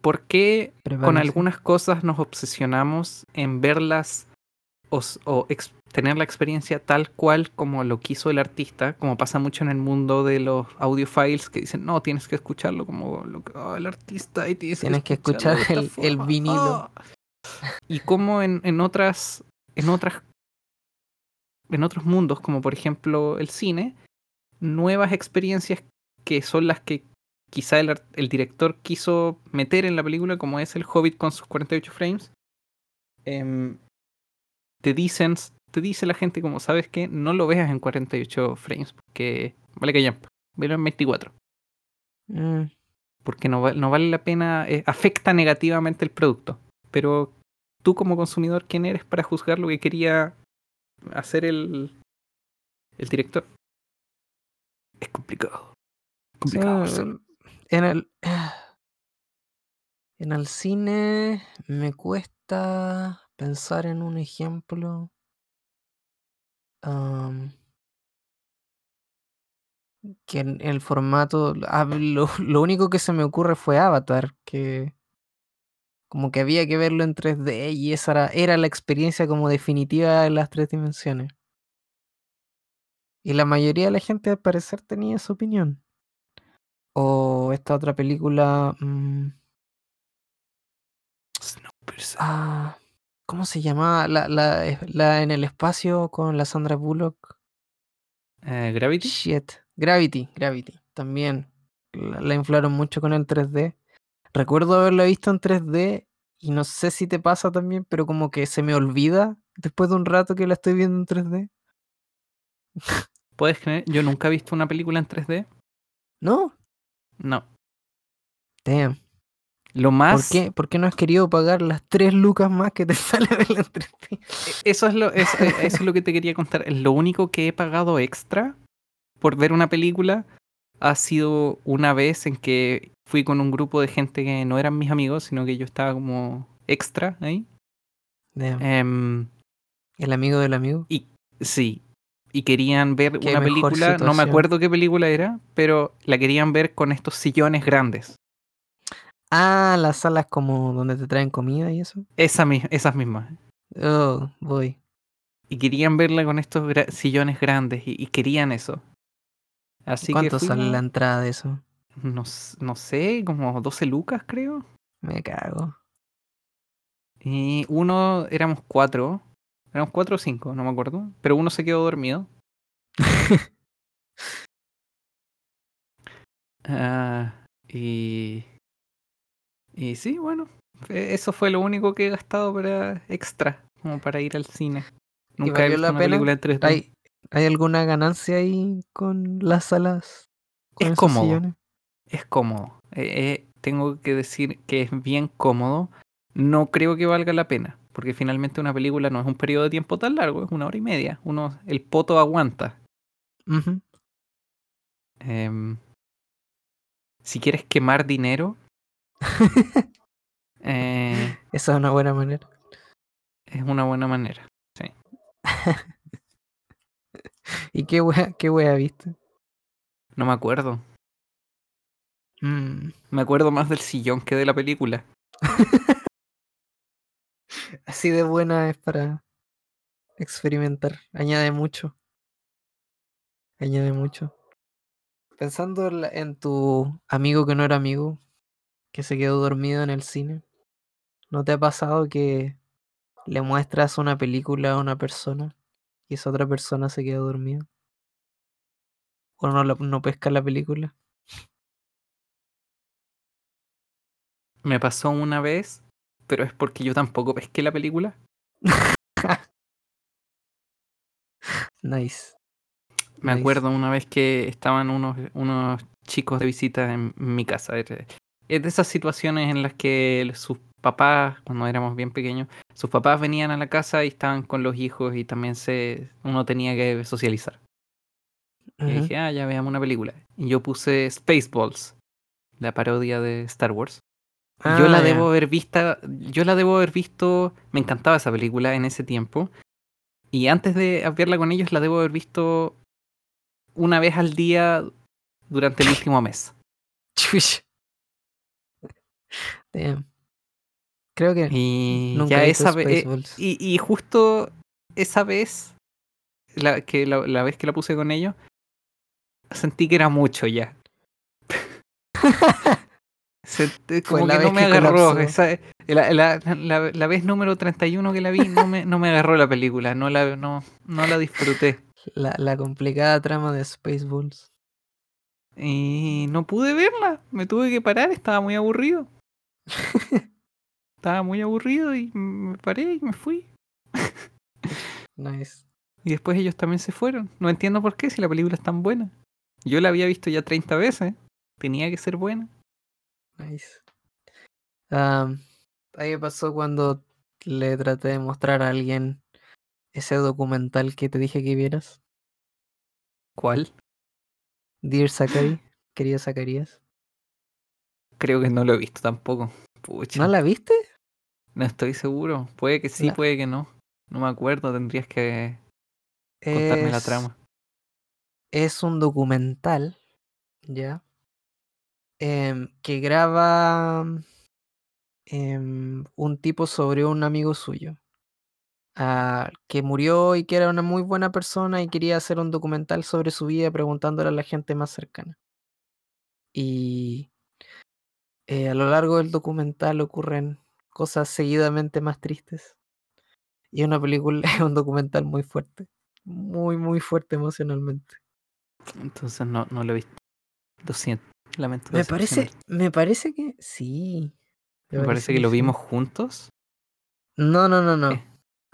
¿por qué con algunas cosas nos obsesionamos en verlas o, s- o ex- tener la experiencia tal cual como lo quiso el artista, como pasa mucho en el mundo de los audiofiles que dicen, no, tienes que escucharlo como lo que, ah, el artista y tienes, Tienes que escuchar el- el forma". vinilo. Ah. Y como en, en otras, en otras, en otros mundos, como por ejemplo el cine, nuevas experiencias que son las que quizá el, el director quiso meter en la película, como es el Hobbit con sus 48 frames, em, te dicen, te dice la gente como, ¿sabes qué? No lo veas en 48 frames, porque vale que ya, velo en 24, Mm, porque no, va- no vale la pena, eh, afecta negativamente el producto. Pero tú como consumidor, ¿quién eres para juzgar lo que quería hacer el, el director? Es complicado. Complicado. sí. en el <sighs> en el cine me cuesta pensar en un ejemplo. que en el formato, ah, lo, <laughs> lo único que se me ocurre fue Avatar, que como que había que verlo en 3D y esa era, la experiencia como definitiva en las tres dimensiones. Y la mayoría de la gente al parecer tenía esa opinión. O esta otra película, mm, Snowpiercer. ah, ¿cómo se llamaba? La, la, la en el espacio con la Sandra Bullock. Eh, Gravity. Shit. Gravity, Gravity. También la, la inflaron mucho con el 3D. Recuerdo haberla visto en 3D y no sé si te pasa también, pero como que se me olvida después de un rato que la estoy viendo en 3D. <laughs> ¿Puedes creer? Yo nunca he visto una película en 3D. ¿No? No. Damn. Lo ¿Por más. qué? ¿Por qué no has querido pagar las 3 lucas más que te <laughs> sale verla en 3D? Eso es, lo, es- eh, eso es lo que te quería contar. Lo único que he pagado extra por ver una película ha sido una vez en que fui con un grupo de gente que no eran mis amigos, sino que yo estaba como extra ahí. Em, El amigo del amigo. y sí. Y querían ver Qué una película, no me acuerdo qué película era, pero la querían ver con estos sillones grandes. Ah, las salas como donde te traen comida y eso. Esa, esas mismas. Oh, voy. Y querían verla con estos gra- sillones grandes y, y querían eso. Así que ¿Cuánto sale fuimos- la entrada de eso? no, no sé, como 12 lucas creo. Me cago. Y uno, éramos cuatro. Éramos cuatro o cinco, no me acuerdo. Pero uno se quedó dormido. <laughs> Ah, y. Y sí, bueno. e- Eso fue lo único que he gastado para extra, como para ir al cine. ¿Y Nunca he visto la una pena? película en 3D. ¿Hay, ¿Hay alguna ganancia ahí con las salas? Con Es cómodo. Es cómodo. Eh, eh, tengo que decir que es bien cómodo. No creo que valga la pena, porque finalmente una película no es un periodo de tiempo tan largo, es una hora y media. Uno, el poto aguanta. Em, si quieres quemar dinero, <laughs> eh, Esa es una buena manera. es una buena manera. <laughs> ¿Y qué wea, qué wea viste? No me acuerdo. Mm, Me acuerdo más del sillón que de la película. <laughs> así de buena es para experimentar. Añade mucho. Añade mucho. Pensando en tu amigo que no era amigo, que se quedó dormido en el cine, ¿no te ha pasado que le muestras una película a una persona y esa otra persona se queda dormida? ¿O no, no pesca la película? Me pasó una vez, pero es porque yo tampoco pesqué la película. <laughs> Nice. Me nice. acuerdo una vez que estaban unos, unos chicos de visita en mi casa. Es de esas situaciones en las que sus papás, cuando éramos bien pequeños, sus papás venían a la casa y estaban con los hijos y también se uno tenía que socializar. Y dije, ah, ya veamos una película. Y yo puse Spaceballs, la parodia de Star Wars. Yo Ah, la debo haber vista, yo la debo haber visto, me encantaba esa película en ese tiempo. Y antes de verla con ellos la debo haber visto una vez al día durante el último mes. <laughs> Chush. Damn. Creo que Y nunca ya esa vez Spaceballs. y, y justo esa vez la que la, la vez que la puse con ellos sentí que era mucho ya. <laughs> Sentí- como la que no me agarró. esa- la, la- la- la vez número 31 que la vi no me, no me agarró la película. No la, no, no la disfruté. La, la complicada trama de Spaceballs. Y no pude verla. Me tuve que parar. Estaba muy aburrido. <laughs> Estaba muy aburrido y me paré y me fui. <laughs> Nice. Y después ellos también se fueron. No entiendo por qué si la película es tan buena. Yo la había visto ya 30 veces. Tenía que ser buena. Nice. Am, a mí me pasó cuando le traté de mostrar a alguien ese documental que te dije que vieras. ¿Cuál? Dear Zachary, querido Zacarías. Creo que no lo he visto tampoco. Pucha. ¿No la viste? No estoy seguro. Puede que sí, La- puede que no. No me acuerdo. Tendrías que contarme la trama. Es un documental, ¿ya? Em, que graba em, un tipo sobre un amigo suyo. que murió y que era una muy buena persona y quería hacer un documental sobre su vida preguntándole a la gente más cercana. Y eh, a lo largo del documental ocurren cosas seguidamente más tristes. Y es una película, <laughs> es un documental muy fuerte. Muy, muy fuerte emocionalmente. Entonces no, no lo he visto. Lo siento. Lamento Me parece, me parece que sí. Me parece que lo sí. vimos juntos. No, no, no, no. Eh.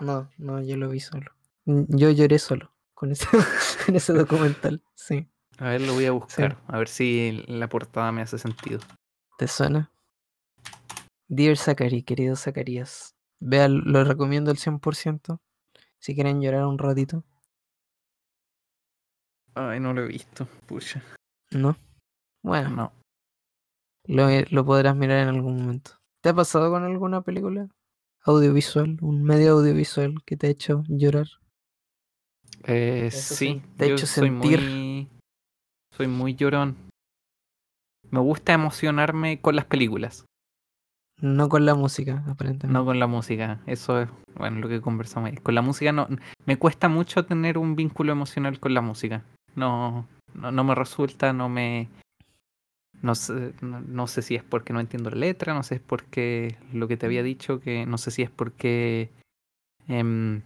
No, no, yo lo vi solo. Yo lloré solo con ese, <laughs> con ese documental. Sí. A ver, lo voy a buscar. A ver si la portada me hace sentido. ¿Te suena? Dear Zachary, querido Zacarías. Vea, lo recomiendo al 100%. Si quieren llorar un ratito. Ay, no lo he visto. Pucha. ¿No? Bueno, No. lo, eh, lo podrás mirar en algún momento. ¿Te ha pasado con alguna película audiovisual? Un medio audiovisual que te ha hecho llorar. Eh, sí, te ha hecho soy sentir. muy, soy muy llorón. Me gusta emocionarme con las películas, No con la música, aparentemente. no con la música. Eso es, bueno, lo que conversamos ahí. Con la música no, me cuesta mucho tener un vínculo emocional con la música. No, no, no me resulta, no me, no sé, no, no sé si es porque no entiendo la letra, no sé si es porque lo que te había dicho, que no sé si es porque em,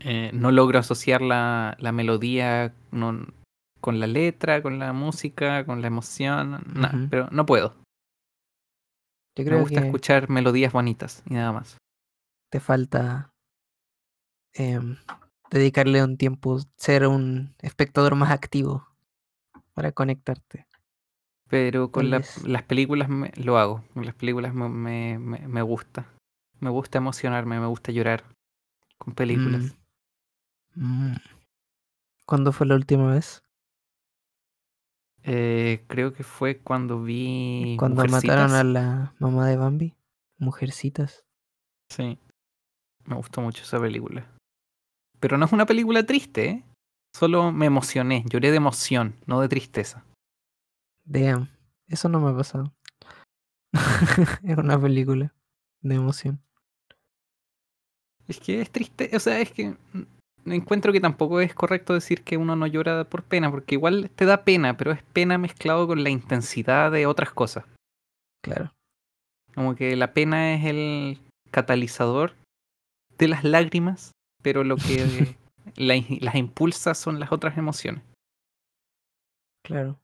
eh, no logro asociar la, la melodía no- con la letra, con la música, con la emoción, nada, Ujú. pero no puedo. Yo Me gusta que escuchar melodías bonitas y nada más. te falta em, dedicarle un tiempo, ser un espectador más activo para conectarte. Pero con la- las películas me- lo hago. Con las películas me, me, me- me gusta. Me gusta emocionarme, me gusta llorar con películas. Mm. Mm. ¿Cuándo fue la última vez? Eh, creo que fue cuando vi. Cuando mataron a la mamá de Bambi. Mujercitas. Sí. Me gustó mucho esa película. Pero no es una película triste, ¿eh? Solo me emocioné. Lloré de emoción, no de tristeza. Damn. Eso no me ha pasado. <laughs> es una película de emoción. Es que es triste, o sea, es que encuentro que tampoco es correcto decir que uno no llora por pena, porque igual te da pena, pero es pena mezclado con la intensidad de otras cosas. Claro. Como que la pena es el catalizador de las lágrimas, pero lo que <laughs> la las impulsa son las otras emociones. Claro.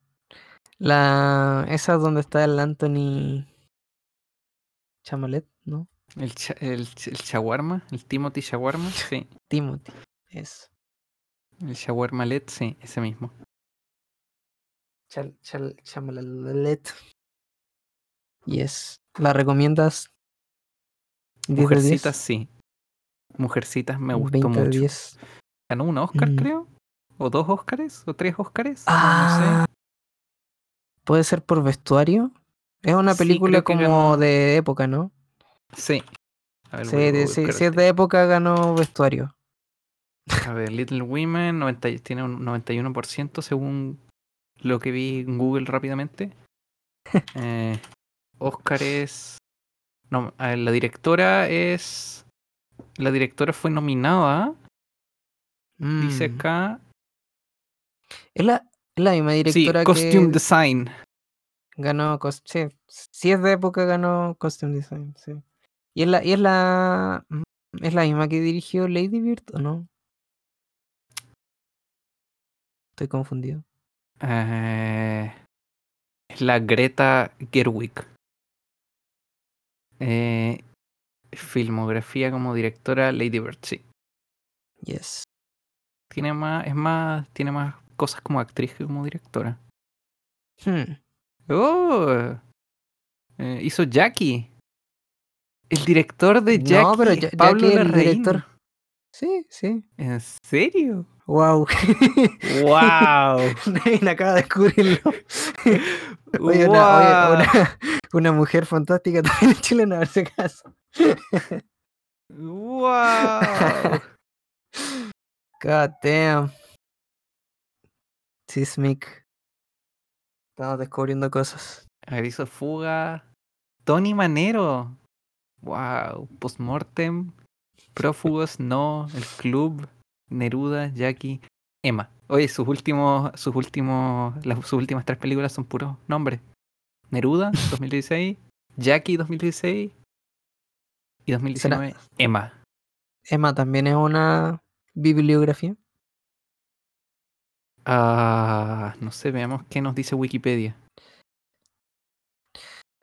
La. Esa es donde está el Anthony. Chamalet, ¿no? El, cha- el, el shawarma, el Timothy shawarma, sí. Timothy. Es. El shawarmalet, sí, ese mismo. Chal, chal, Chamalet. Yes. ¿La recomiendas? 10 de 10? Mujercitas, sí. Mujercitas me gustó 20 de mucho. 10. Ganó un Oscar, Mm. creo. O dos Oscars, o tres Oscars. Ah, No sé. ¿Puede ser por vestuario? Es una película como de época, ¿no? Sí. Ver, Sí, de- sí, si es de época ganó vestuario. A ver, Little Women 90 y- tiene un 91% según lo que vi en Google rápidamente. <laughs> Eh, Oscar es... No, a ver, la directora es... La directora fue nominada, dice Mm. acá... Es la, la misma Sí, directora Costume que Design. ganó. cos- Sí, si es de época ganó Costume Design, sí. Y es la, y es la, mm, es la misma que dirigió Lady Bird, ¿o no? Estoy confundido. Eh, es la Greta Gerwig. Eh, filmografía como directora Lady Bird, sí. Yes. Tiene más, es más, tiene más cosas como actriz que como directora. Hmm. Oh, eh, hizo Jackie. El director de Jackie, no, pero ya, Pablo Jackie, el director. Sí, sí. ¿En serio? Wow. ¡Wow! <laughs> Nadie acaba de descubrirlo. <laughs> Oye, una, Wow. oye, una, una mujer fantástica también es chilena, a ver si acaso. ¡Wow! <laughs> God damn. Sismic. Estamos descubriendo cosas. A ver, hizo Fuga. Tony Manero. ¡Wow! Postmortem. Prófugos, No. El Club. Neruda, Jackie. Emma. Oye, sus últimos, sus últimos, las, sus últimas tres películas son puros nombres. Neruda, <laughs> 2016. Jackie, 2016. Y 2019, Emma. Emma también es una bibliografía. Ah, no sé, veamos qué nos dice Wikipedia.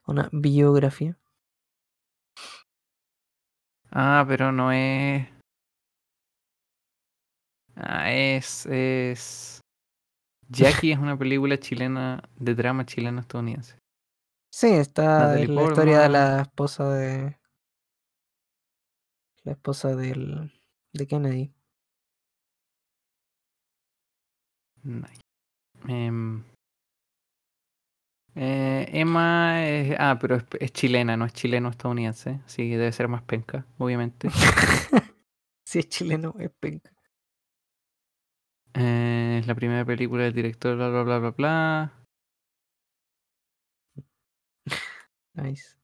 Una biografía. Ah, pero no es. Ah, es. es... Jackie es una película chilena de drama chileno-estadounidense. Sí, está la historia de la esposa de. La esposa del. de Kennedy. Nice. Em, eh, Emma es. Ah, pero es, es chilena, no es chileno-estadounidense. Así que debe ser más penca, obviamente. <laughs> si es chileno, es penca. Eh, es la primera película del director, bla, bla, bla, bla, bla. Nice.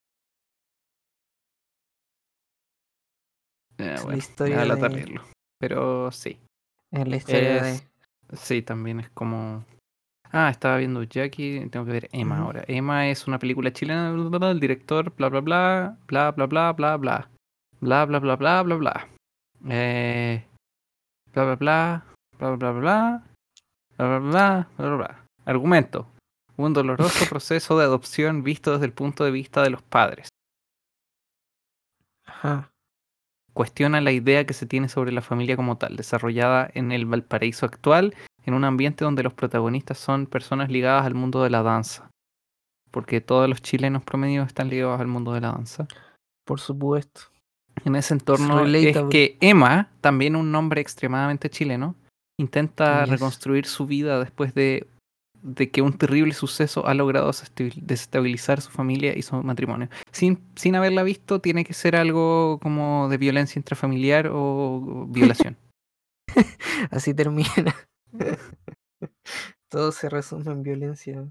Eh, Es la bueno, historia da lata de-. Pero sí. Es la historia Es- de. Sí, también es como. Ah, estaba viendo Jackie, tengo que ver Emma ahora. Emma es una película chilena, bla, bla, bla, el director, bla, bla, bla, bla, bla, bla, bla, bla, bla, bla, bla, bla, bla, bla. Eh, bla, bla, bla, bla bla bla bla bla bla bla bla. Argumento. Un doloroso <laughs> proceso de adopción visto desde el punto de vista de los padres. Ajá. Cuestiona la idea que se tiene sobre la familia como tal, desarrollada en el Valparaíso actual, en un ambiente donde los protagonistas son personas ligadas al mundo de la danza. Porque todos los chilenos promedios están ligados al mundo de la danza. Por supuesto. En ese entorno es que Emma, también un nombre extremadamente chileno, intenta Yes. reconstruir su vida después de de que un terrible suceso ha logrado desestabil- desestabilizar su familia y su matrimonio. Sin, sin haberla visto, tiene que ser algo como de violencia intrafamiliar o <laughs> violación. Así termina. Todo se resume en violencia.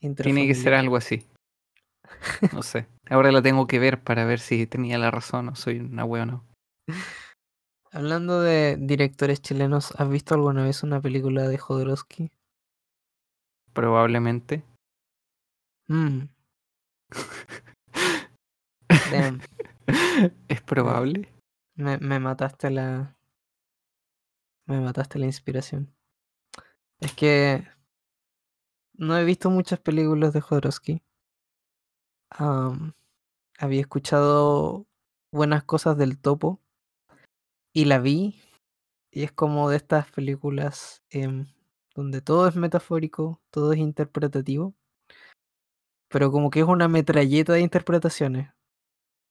Tiene que ser algo así. No sé. Ahora la tengo que ver para ver si tenía la razón o soy una wea o no. Hablando de directores chilenos, ¿has visto alguna vez una película de Jodorowsky? Probablemente. Mm. Damn, <laughs> es probable. me, me mataste la. Me mataste la inspiración. Es que no he visto muchas películas de Jodorowsky. Había escuchado buenas cosas del topo y la vi. Y es como de estas películas em, donde todo es metafórico, todo es interpretativo. Pero como que es una metralleta de interpretaciones.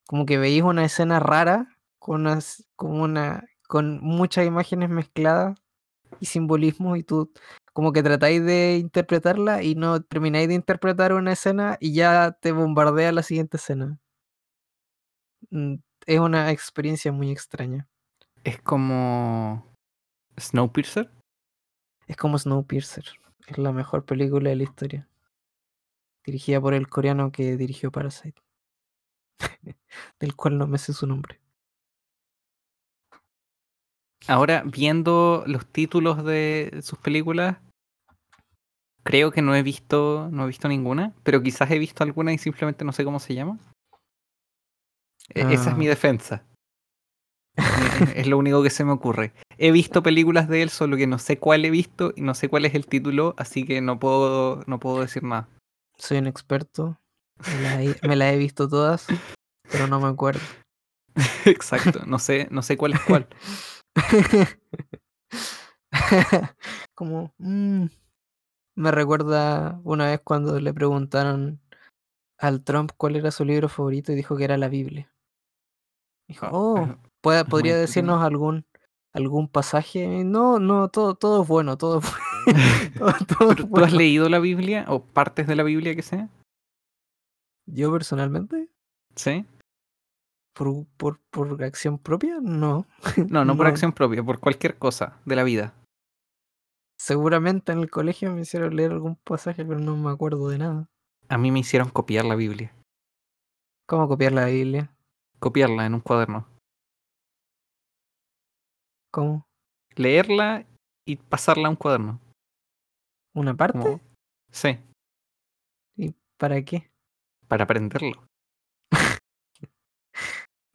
Como que veis una escena rara con unas, como una, con muchas imágenes mezcladas y simbolismos y tú como que tratáis de interpretarla y no termináis de interpretar una escena y ya te bombardea la siguiente escena. Mm, Es una experiencia muy extraña. Es como Snowpiercer. Es como Snowpiercer. Es la mejor película de la historia. Dirigida por el coreano que dirigió Parasite. <laughs> Del cual no me sé su nombre. Ahora, viendo los títulos de sus películas, creo que no he visto, no he visto ninguna, pero quizás he visto alguna y simplemente no sé cómo se llama. E- Esa es mi Ah. defensa. <laughs> Es- lo único que se me ocurre. He visto películas de él, solo que no sé cuál he visto y no sé cuál es el título, así que no puedo, no puedo decir nada. Soy un experto. Me las he, me las he visto todas, pero no me acuerdo. <laughs> Exacto, no sé, no sé cuál es cuál. <laughs> Como, mm, me recuerda una vez cuando le preguntaron al Trump cuál era su libro favorito y dijo que era la Biblia. Dijo, Ah, oh, eh, ¿puede- es muy ¿podría decirnos algún algún pasaje? No, no, todo, todo es bueno, todo, es bu- <laughs> todo, <laughs> todo es ¿Pero ¿Tú has leído la Biblia o partes de la Biblia que sea? Yo personalmente, ¿Sí? por, por, por acción propia, no. <laughs> No, no por No. acción propia, por cualquier cosa de la vida. Seguramente en el colegio me hicieron leer algún pasaje, pero no me acuerdo de nada. A mí me hicieron copiar la Biblia. ¿Cómo copiar la Biblia? Copiarla en un cuaderno. ¿Cómo? Leerla y pasarla a un cuaderno. ¿Una parte? Sí, ¿Y para qué? para aprenderlo. <laughs>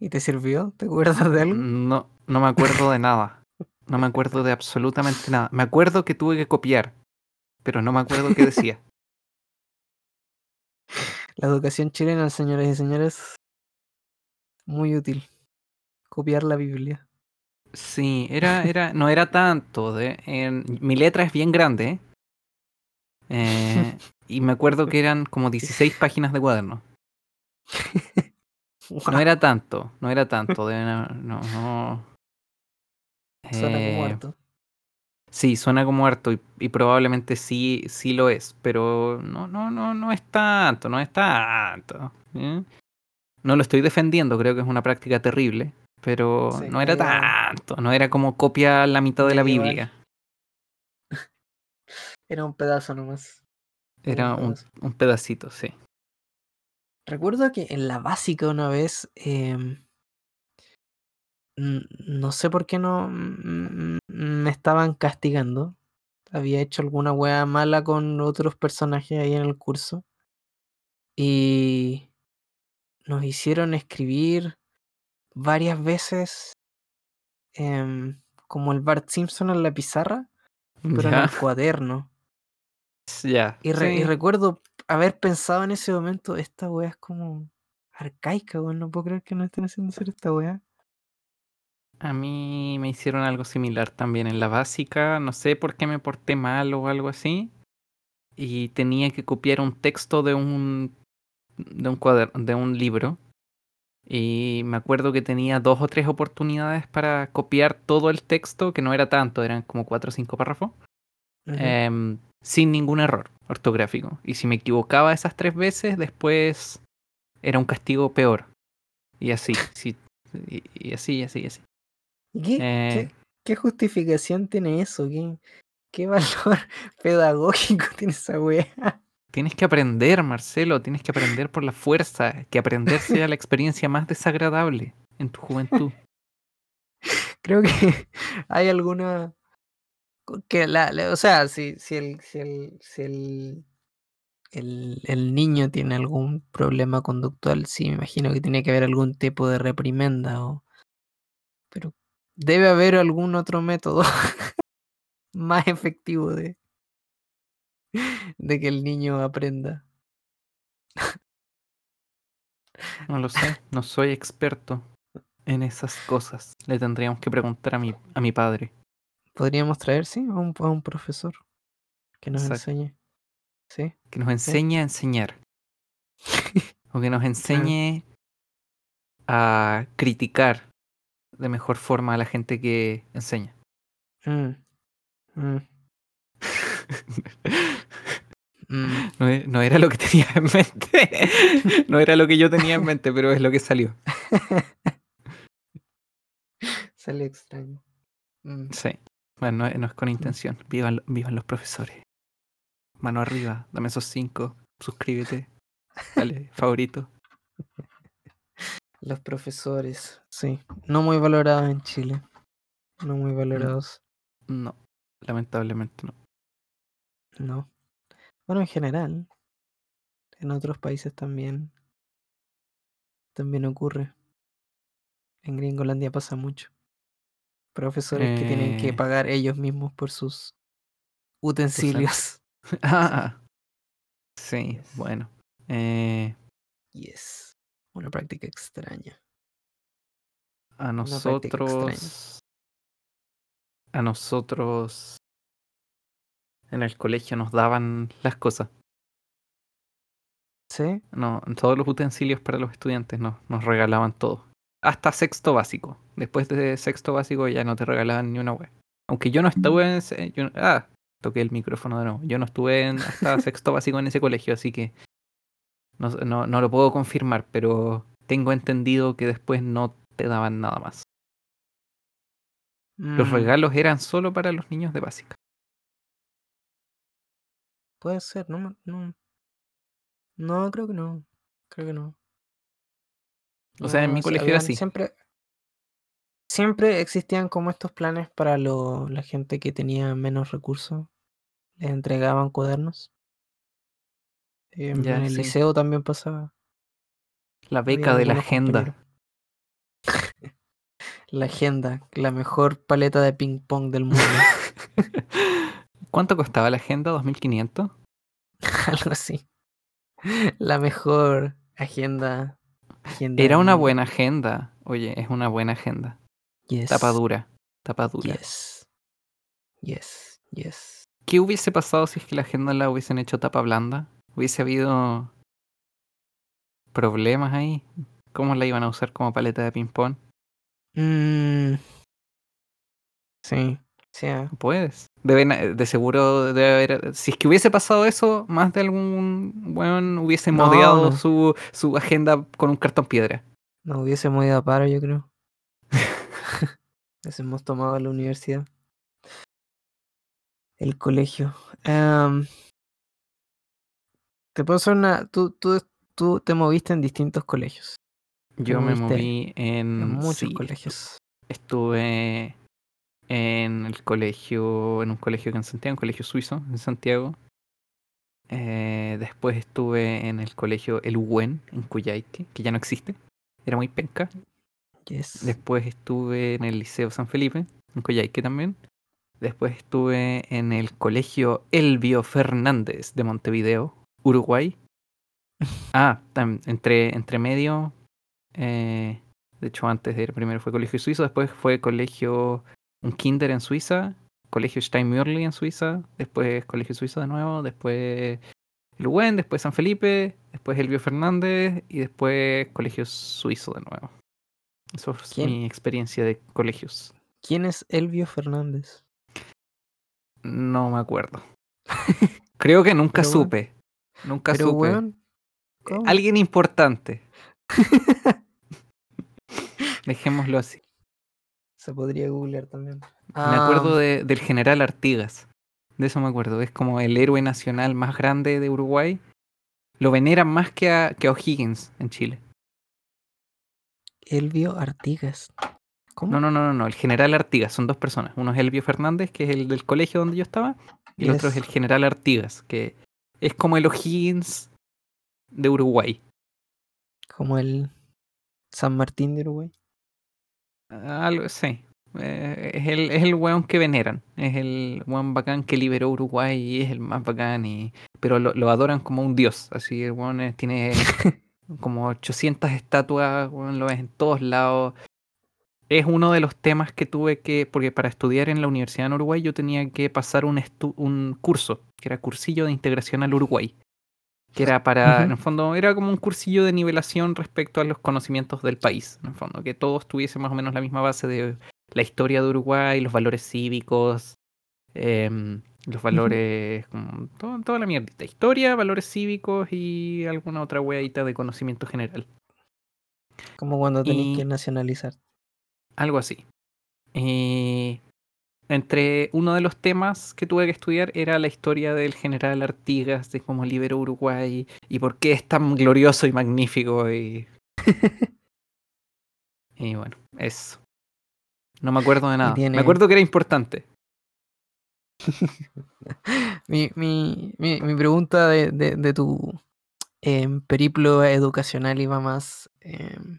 ¿Y te sirvió? ¿Te acuerdas de algo? No, no me acuerdo de nada. No me acuerdo de absolutamente nada. Me acuerdo que tuve que copiar, pero no me acuerdo qué decía. <laughs> La educación chilena, señores y señores, muy útil. Copiar la Biblia. Sí, era, era, no era tanto. De, en- mi letra es bien grande. ¿eh? <laughs> Y me acuerdo que eran como 16 páginas de cuaderno. No era tanto, no era tanto. de- no, no, no. Suena como Eh, harto. Sí, suena como harto y, y probablemente sí, sí lo es, pero no, no, no, no es tanto, no es tanto. ¿eh? No lo estoy defendiendo, creo que es una práctica terrible, pero Sí, no era tanto, no era como copia la mitad de la. Biblia. <laughs> Era un pedazo nomás. Era un, un pedacito, sí. Recuerdo que en la básica una vez, em, no sé por qué no me estaban castigando. Había hecho alguna wea mala con otros personajes ahí en el curso. Y nos hicieron escribir varias veces em, como el Bart Simpson en la pizarra, pero en el cuaderno. ya. Y, re- y sí. recuerdo haber pensado en ese momento, esta wea es como arcaica, weón. No puedo creer que no estén haciendo hacer esta wea. A mí me hicieron algo similar también en la básica, no sé por qué me porté mal o algo así, y tenía que copiar un texto de un de un cuaderno, de un libro. Y me acuerdo que tenía dos o tres oportunidades para copiar todo el texto, que no era tanto, eran como cuatro o cinco párrafos. Em, sin ningún error ortográfico. Y si me equivocaba esas tres veces, después era un castigo peor. Y así, <laughs> sí, y, y así, y así, y así. ¿Y qué, Eh, qué, qué justificación tiene eso? ¿Qué, qué valor <laughs> pedagógico tiene esa weá? Tienes que aprender, Marcelo, tienes que aprender por la fuerza, que aprender sea la experiencia más desagradable en tu juventud. <laughs> Creo que hay alguna que la, o sea, si, si el, si el, si el, el, el niño tiene algún problema conductual, sí, me imagino que tiene que haber algún tipo de reprimenda pero debe haber algún otro método <laughs> más efectivo de, de que el niño aprenda. No lo sé, no soy experto en esas cosas. Le tendríamos que preguntar a mi, a mi padre. Podríamos traer, sí, a un, a un profesor que nos Exacto. enseñe. Sí. Que nos enseñe a enseñar. <laughs> O que nos enseñe a criticar de mejor forma a la gente que enseña. Mm, mm, <laughs> mm. No, no era lo que tenía en mente. <laughs> No era lo que yo tenía en mente, pero es lo que salió. Sale extraño. Mm. Sí. Bueno, no, no es con intención. Vivan, vivan los profesores. Mano arriba, dame esos cinco. Suscríbete. Dale, <laughs> favorito. Los profesores, sí. No muy valorados en Chile. No muy valorados. No, lamentablemente no. No. Bueno, en general. En otros países también. También ocurre. En Gringolandia pasa mucho. Profesores que tienen que Eh, pagar ellos mismos por sus utensilios. <laughs> Ah, sí, Yes. bueno. Eh, Yes. Una práctica extraña. a extraña. nosotros. A nosotros. En el colegio nos daban las cosas. ¿Sí? No, todos los utensilios para los estudiantes nos, nos regalaban todo. Hasta sexto básico. Después de sexto básico ya no te regalaban ni una web. Aunque yo no estuve en ese, yo- ah, toqué el micrófono de nuevo. Yo no estuve en, hasta <laughs> sexto básico en ese colegio, así que no, no, no lo puedo confirmar, pero tengo entendido que después no te daban nada más. Los Mm, regalos eran solo para los niños de básica. Puede ser, no, me- no. No, creo que no. Creo que no. O sea, en No, mi colegio era habían- así. Siempre, siempre existían como estos planes para lo- la gente que tenía menos recursos. Les entregaban cuadernos. Em, Ya, en el sí. liceo también pasaba. La beca de la algunos agenda. <laughs> La agenda, la mejor paleta de ping pong del mundo. <laughs> ¿Cuánto costaba la agenda? ¿2500? <laughs> Algo así. La mejor agenda. agenda Era una buena agenda. Oye, es una buena agenda. Yes. Tapa dura. Tapa dura. Yes. Yes. Yes. ¿Qué hubiese pasado si es que la agenda la hubiesen hecho tapa blanda? ¿Hubiese habido problemas ahí? ¿Cómo la iban a usar como paleta de ping-pong? Mm. Sí. Sí. Puedes. Deben, eh, de seguro debe haber. Si es que hubiese pasado eso, más de algún weón hubiese No, modeado no. Su, su agenda con un cartón piedra. Nos hubiésemos ido a paro, yo creo. <laughs> Hubiésemos tomado la universidad. El colegio. Em, te puedo hacer una. Tú, tú, tú te moviste en distintos colegios. Yo me moví en. En muchos sí, colegios. Estuve en el colegio, en un colegio que en Santiago, un colegio suizo en Santiago. Eh, después estuve en el colegio El Huen en Cuyaique, que ya no existe. Era muy penca. Yes. Después estuve en el Liceo San Felipe, en Coyhaique también. Después estuve en el colegio Elvio Fernández de Montevideo, Uruguay. <laughs> Ah, entre, entre medio. eh, de hecho, antes de ir primero fue colegio suizo, después fue colegio, un kinder en Suiza, colegio Steinmürli en Suiza, después colegio suizo de nuevo, después el UN, después San Felipe, después Elvio Fernández y después colegio suizo de nuevo. Eso es ¿Quién? mi experiencia de colegios. ¿Quién es Elvio Fernández? No me acuerdo. <laughs> Creo que nunca Pero, supe. Nunca Pero, supe. Alguien importante. <laughs> Dejémoslo así. Se podría googlear también. Me acuerdo Ah, de- del general Artigas. De eso me acuerdo. Es como el héroe nacional más grande de Uruguay. Lo veneran más que a, que a O'Higgins en Chile. Elvio Artigas. ¿Cómo? No, no, no, no, no. El general Artigas son dos personas. Uno es Elvio Fernández, que es el del colegio donde yo estaba, y el otro es el general Artigas, que es como el O'Higgins de Uruguay. Como el San Martín de Uruguay. Algo, sí. Eh, es, el, es el weón que veneran. Es el weón bacán que liberó Uruguay y es el más bacán. Y, pero lo, lo adoran como un dios. Así el weón es- tiene <laughs> como 800 estatuas, weón, lo ves en todos lados. Es uno de los temas que tuve que, porque para estudiar en la Universidad en Uruguay yo tenía que pasar un, estu- un curso, que era cursillo de integración al Uruguay. Que era para, en el fondo, era como un cursillo de nivelación respecto a los conocimientos del país. En el fondo, que todos tuviesen más o menos la misma base de la historia de Uruguay, los valores cívicos, em, los valores, como todo- toda la mierdita. Historia, valores cívicos y alguna otra weadita de conocimiento general. Como cuando tenéis Y- que nacionalizar. Algo así. Eh, entre uno de los temas que tuve que estudiar era la historia del general Artigas, de cómo liberó Uruguay y por qué es tan glorioso y magnífico. Y, <laughs> y bueno, eso. No me acuerdo de nada. tiene- Me acuerdo que era importante. <laughs> Mi, mi, mi, mi pregunta de, de, de tu em, periplo educacional iba más em,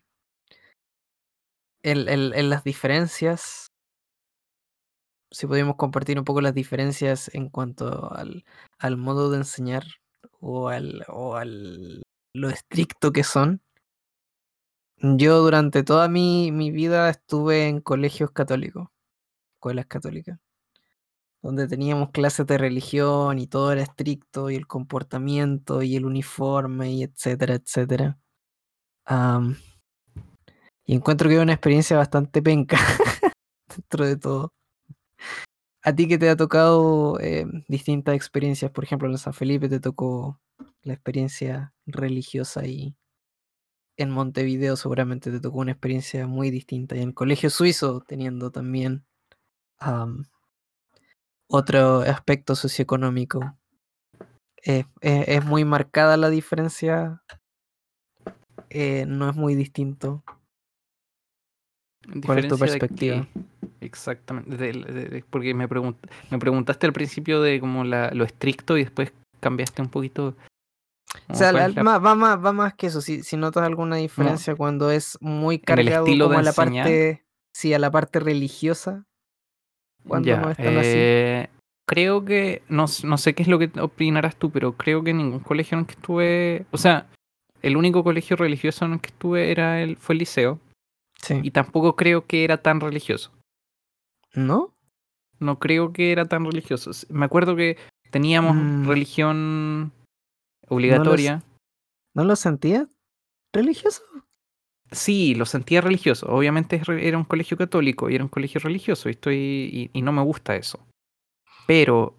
en, en- en las diferencias. Si podíamos compartir un poco las diferencias en cuanto al, al modo de enseñar o al, o al lo estricto que son. Yo durante toda mi, mi vida estuve en colegios católicos, escuelas católicas donde teníamos clases de religión y todo era estricto y el comportamiento y el uniforme y etcétera, etcétera. Y encuentro que es una experiencia bastante penca <laughs> dentro de todo. A ti que te ha tocado eh, distintas experiencias, por ejemplo en San Felipe te tocó la experiencia religiosa y en Montevideo seguramente te tocó una experiencia muy distinta y en el colegio suizo teniendo también am, otro aspecto socioeconómico. Eh, eh, es muy marcada la diferencia, no es muy distinto. ¿Cuál es tu perspectiva? Exactamente. de- de- de- porque me, pregunt- me preguntaste al principio de como la, lo estricto y después cambiaste un poquito. O sea, la- la- va, más, va más que eso. Si, si notas alguna diferencia cuando es muy cargado como de a la enseñar. parte, sí, a la parte religiosa, cuando Ya, no es tan así. eh, Creo que, no, no sé qué es lo que opinarás tú, pero creo que ningún colegio en el que estuve, o sea, el único colegio religioso en el que estuve era el, fue el liceo, Sí. y tampoco creo que era tan religioso. ¿No? No creo que era tan religioso. Me acuerdo que teníamos Mm. religión obligatoria. ¿No lo sentías religioso? Sí, lo sentía religioso. Obviamente era un colegio católico y era un colegio religioso y estoy y, y no me gusta eso. Pero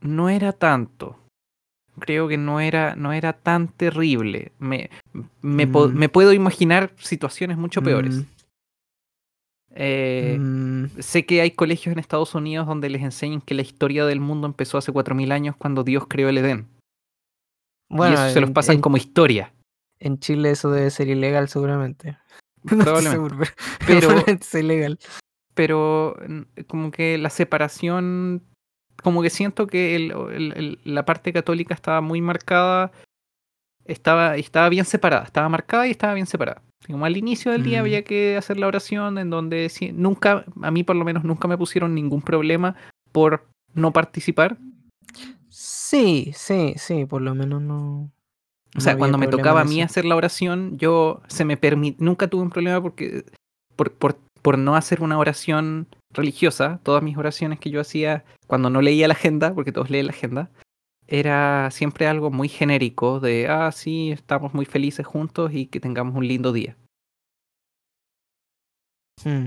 no era tanto. Creo que no era no era tan terrible. Me, me, po- Mm. me puedo imaginar situaciones mucho peores. Mm, Eh, mm, Sé que hay colegios en Estados Unidos donde les enseñan que la historia del mundo empezó hace 4.000 años cuando Dios creó el Edén. Bueno, y eso se los pasan en- como historia. En Chile eso debe ser ilegal seguramente. <laughs> No Probablemente. seguro, pero, Pero- <laughs> es ilegal. pero como que la separación, como que siento que el- el- el- la parte católica estaba muy marcada, estaba, estaba bien separada, estaba marcada y estaba bien separada. Como al inicio del día Mm. había que hacer la oración en donde si- nunca, a mí por lo menos nunca me pusieron ningún problema por no participar. Sí, sí, sí, por lo menos no. O sea, no cuando me tocaba a mí hacer la oración, yo se me permit, nunca tuve un problema porque por, por, por no hacer una oración religiosa, todas mis oraciones que yo hacía cuando no leía la agenda, porque todos leen la agenda, era siempre algo muy genérico de, ah, sí, estamos muy felices juntos y que tengamos un lindo día. Mm,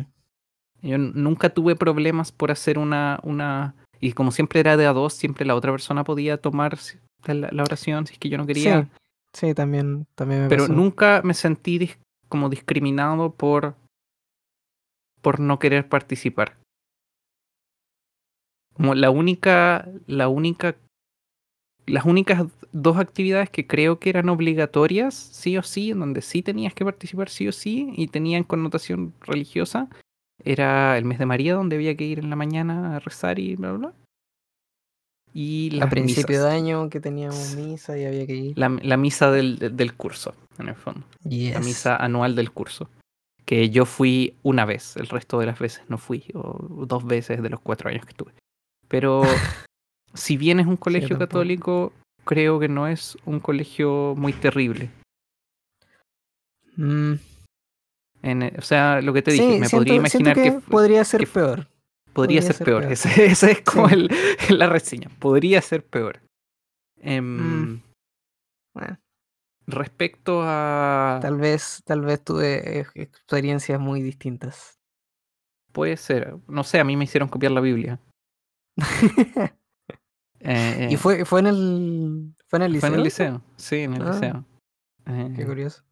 Yo nunca tuve problemas por hacer una, una... Y como siempre era de a dos, siempre la otra persona podía tomar la, la oración si es que yo no quería. Sí, sí, también, también me pero pasó. nunca me sentí dis- como discriminado por, por no querer participar. Como la única, la única, las únicas dos actividades que creo que eran obligatorias, sí o sí, en donde sí tenías que participar sí o sí, y tenían connotación religiosa, era el mes de María, donde había que ir en la mañana a rezar y bla, bla, bla. Y A las principio misas. de año que teníamos misa y había que ir. La, la misa del, del curso, en el fondo. La misa anual del curso. Que yo fui una vez, el resto de las veces no fui, o dos veces de los cuatro años que estuve. Pero <laughs> si bien es un colegio tampoco. católico, creo que no es un colegio muy terrible. Mm, En, eh, o sea, lo que te dije, sí, me siento, podría imaginar que, que, podría ser que peor. podría podría ser ser peor. peor. Ese- <laughs> Esa es como Sí. el- <laughs> la reseña. Podría ser peor. Em, Mm. Bueno, Respecto a... tal vez, tal vez tuve eh, experiencias muy distintas. Puede ser. No sé, a mí me hicieron copiar la Biblia. <laughs> Eh, y eh, fue, fue en el, fue en el liceo. Fue en el liceo, sí, en el Ah, liceo. Qué curioso.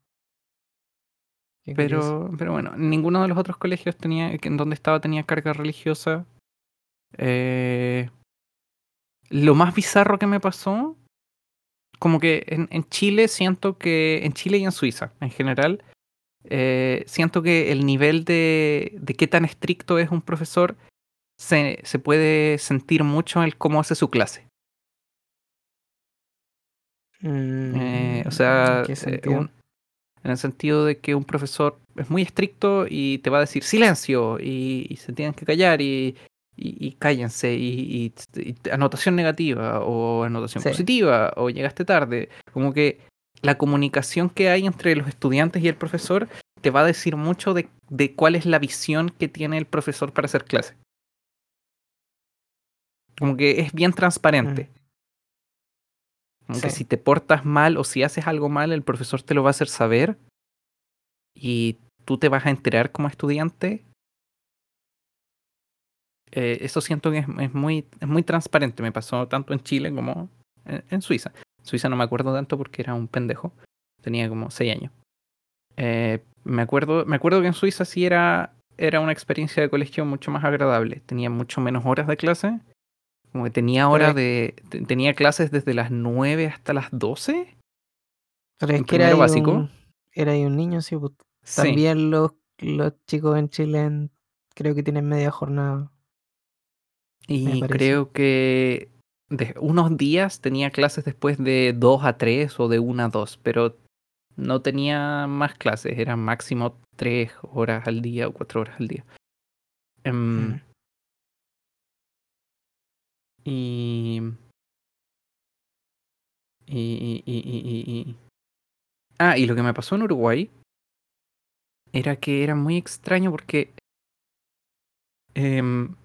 Qué curioso. pero, pero bueno, ninguno de los otros colegios tenía, en donde estaba tenía carga religiosa. Eh, lo más bizarro que me pasó, como que en, en Chile siento que, en Chile y en Suiza en general, eh, siento que el nivel de, de qué tan estricto es un profesor se, se puede sentir mucho en el cómo hace su clase. Eh, Mm, o sea, ¿en qué eh, un- en el sentido de que un profesor es muy estricto y te va a decir silencio y, y se tienen que callar y, y, y cállense y, y- y anotación negativa o anotación Sí. positiva o llegaste tarde. Como que la comunicación que hay entre los estudiantes y el profesor te va a decir mucho de, de cuál es la visión que tiene el profesor para hacer clase. Como que es bien transparente. Como que Sí. si te portas mal o si haces algo mal, el profesor te lo va a hacer saber y tú te vas a enterar como estudiante. Eh, eso siento que es, es muy, es muy transparente. Me pasó tanto en Chile como en, en Suiza. Suiza no me acuerdo tanto porque era un pendejo. Tenía como 6 años. Eh, me, acuerdo, me acuerdo que en Suiza sí era, era una experiencia de colegio mucho más agradable. Tenía mucho menos horas de clase. Como que tenía horas de. te- Tenía clases desde las 9 hasta las 12. Pero es que era básico. un, era ahí un niño, sí. pues, Sí. También los, los chicos en Chile en- creo que tienen media jornada. Y creo que de unos días tenía clases después de 2 a 3 o de 1 a 2, pero no tenía más clases, eran máximo 3 horas al día o 4 horas al día. Em, Mm. y, y, y, y, y- Ah, y lo que me pasó en Uruguay era que era muy extraño porque em,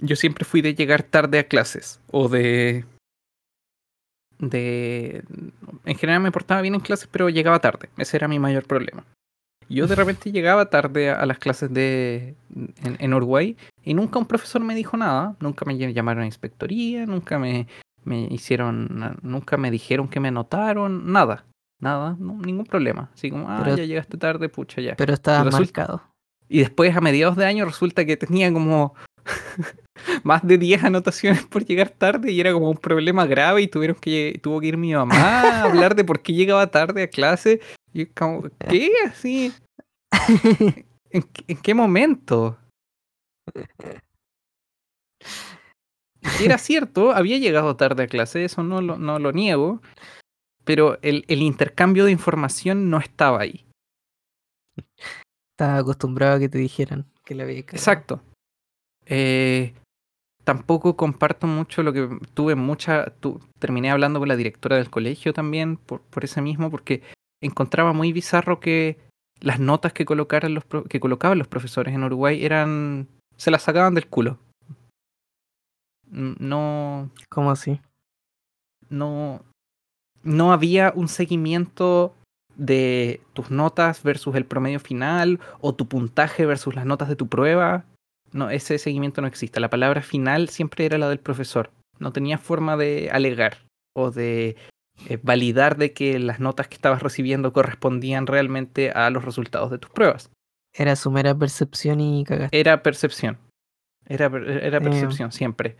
yo siempre fui de llegar tarde a clases o de de en general me portaba bien en clases pero llegaba tarde. Ese era mi mayor problema. Yo de repente <laughs> llegaba tarde a, a las clases de en, en Uruguay y nunca un profesor me dijo nada. Nunca me ll- llamaron a inspectoría nunca me, me hicieron nunca me dijeron que me anotaron nada nada no- ningún problema. Así como ah Pero- ya llegaste tarde pucha ya Pero estaba resulta- marcado. y después, a mediados de año, resulta que tenía como <laughs> más de 10 anotaciones por llegar tarde y era como un problema grave y tuvieron que, tuvo que ir mi mamá a <laughs> hablar de por qué llegaba tarde a clase. Y como, ¿qué? Así, <laughs> ¿en, qué- en qué momento? Era cierto, había llegado tarde a clase, eso no lo, no lo niego, pero el, el intercambio de información no estaba ahí. Estaba acostumbrado a que te dijeran que le había cagado. Exacto. Eh, tampoco comparto mucho lo que tuve mucha. tu- terminé hablando con la directora del colegio también por, por ese mismo, porque encontraba muy bizarro que las notas que colocaran los que colocaban los profesores en Uruguay eran. se las sacaban del culo. No. ¿Cómo así? no. No había un seguimiento de tus notas versus el promedio final o tu puntaje versus las notas de tu prueba. No, ese seguimiento no existe. La palabra final siempre era la del profesor. No tenía forma de alegar o de eh, validar de que las notas que estabas recibiendo correspondían realmente a los resultados de tus pruebas. Era su mera percepción y cagaste. Era percepción. Era, era Eh. percepción siempre.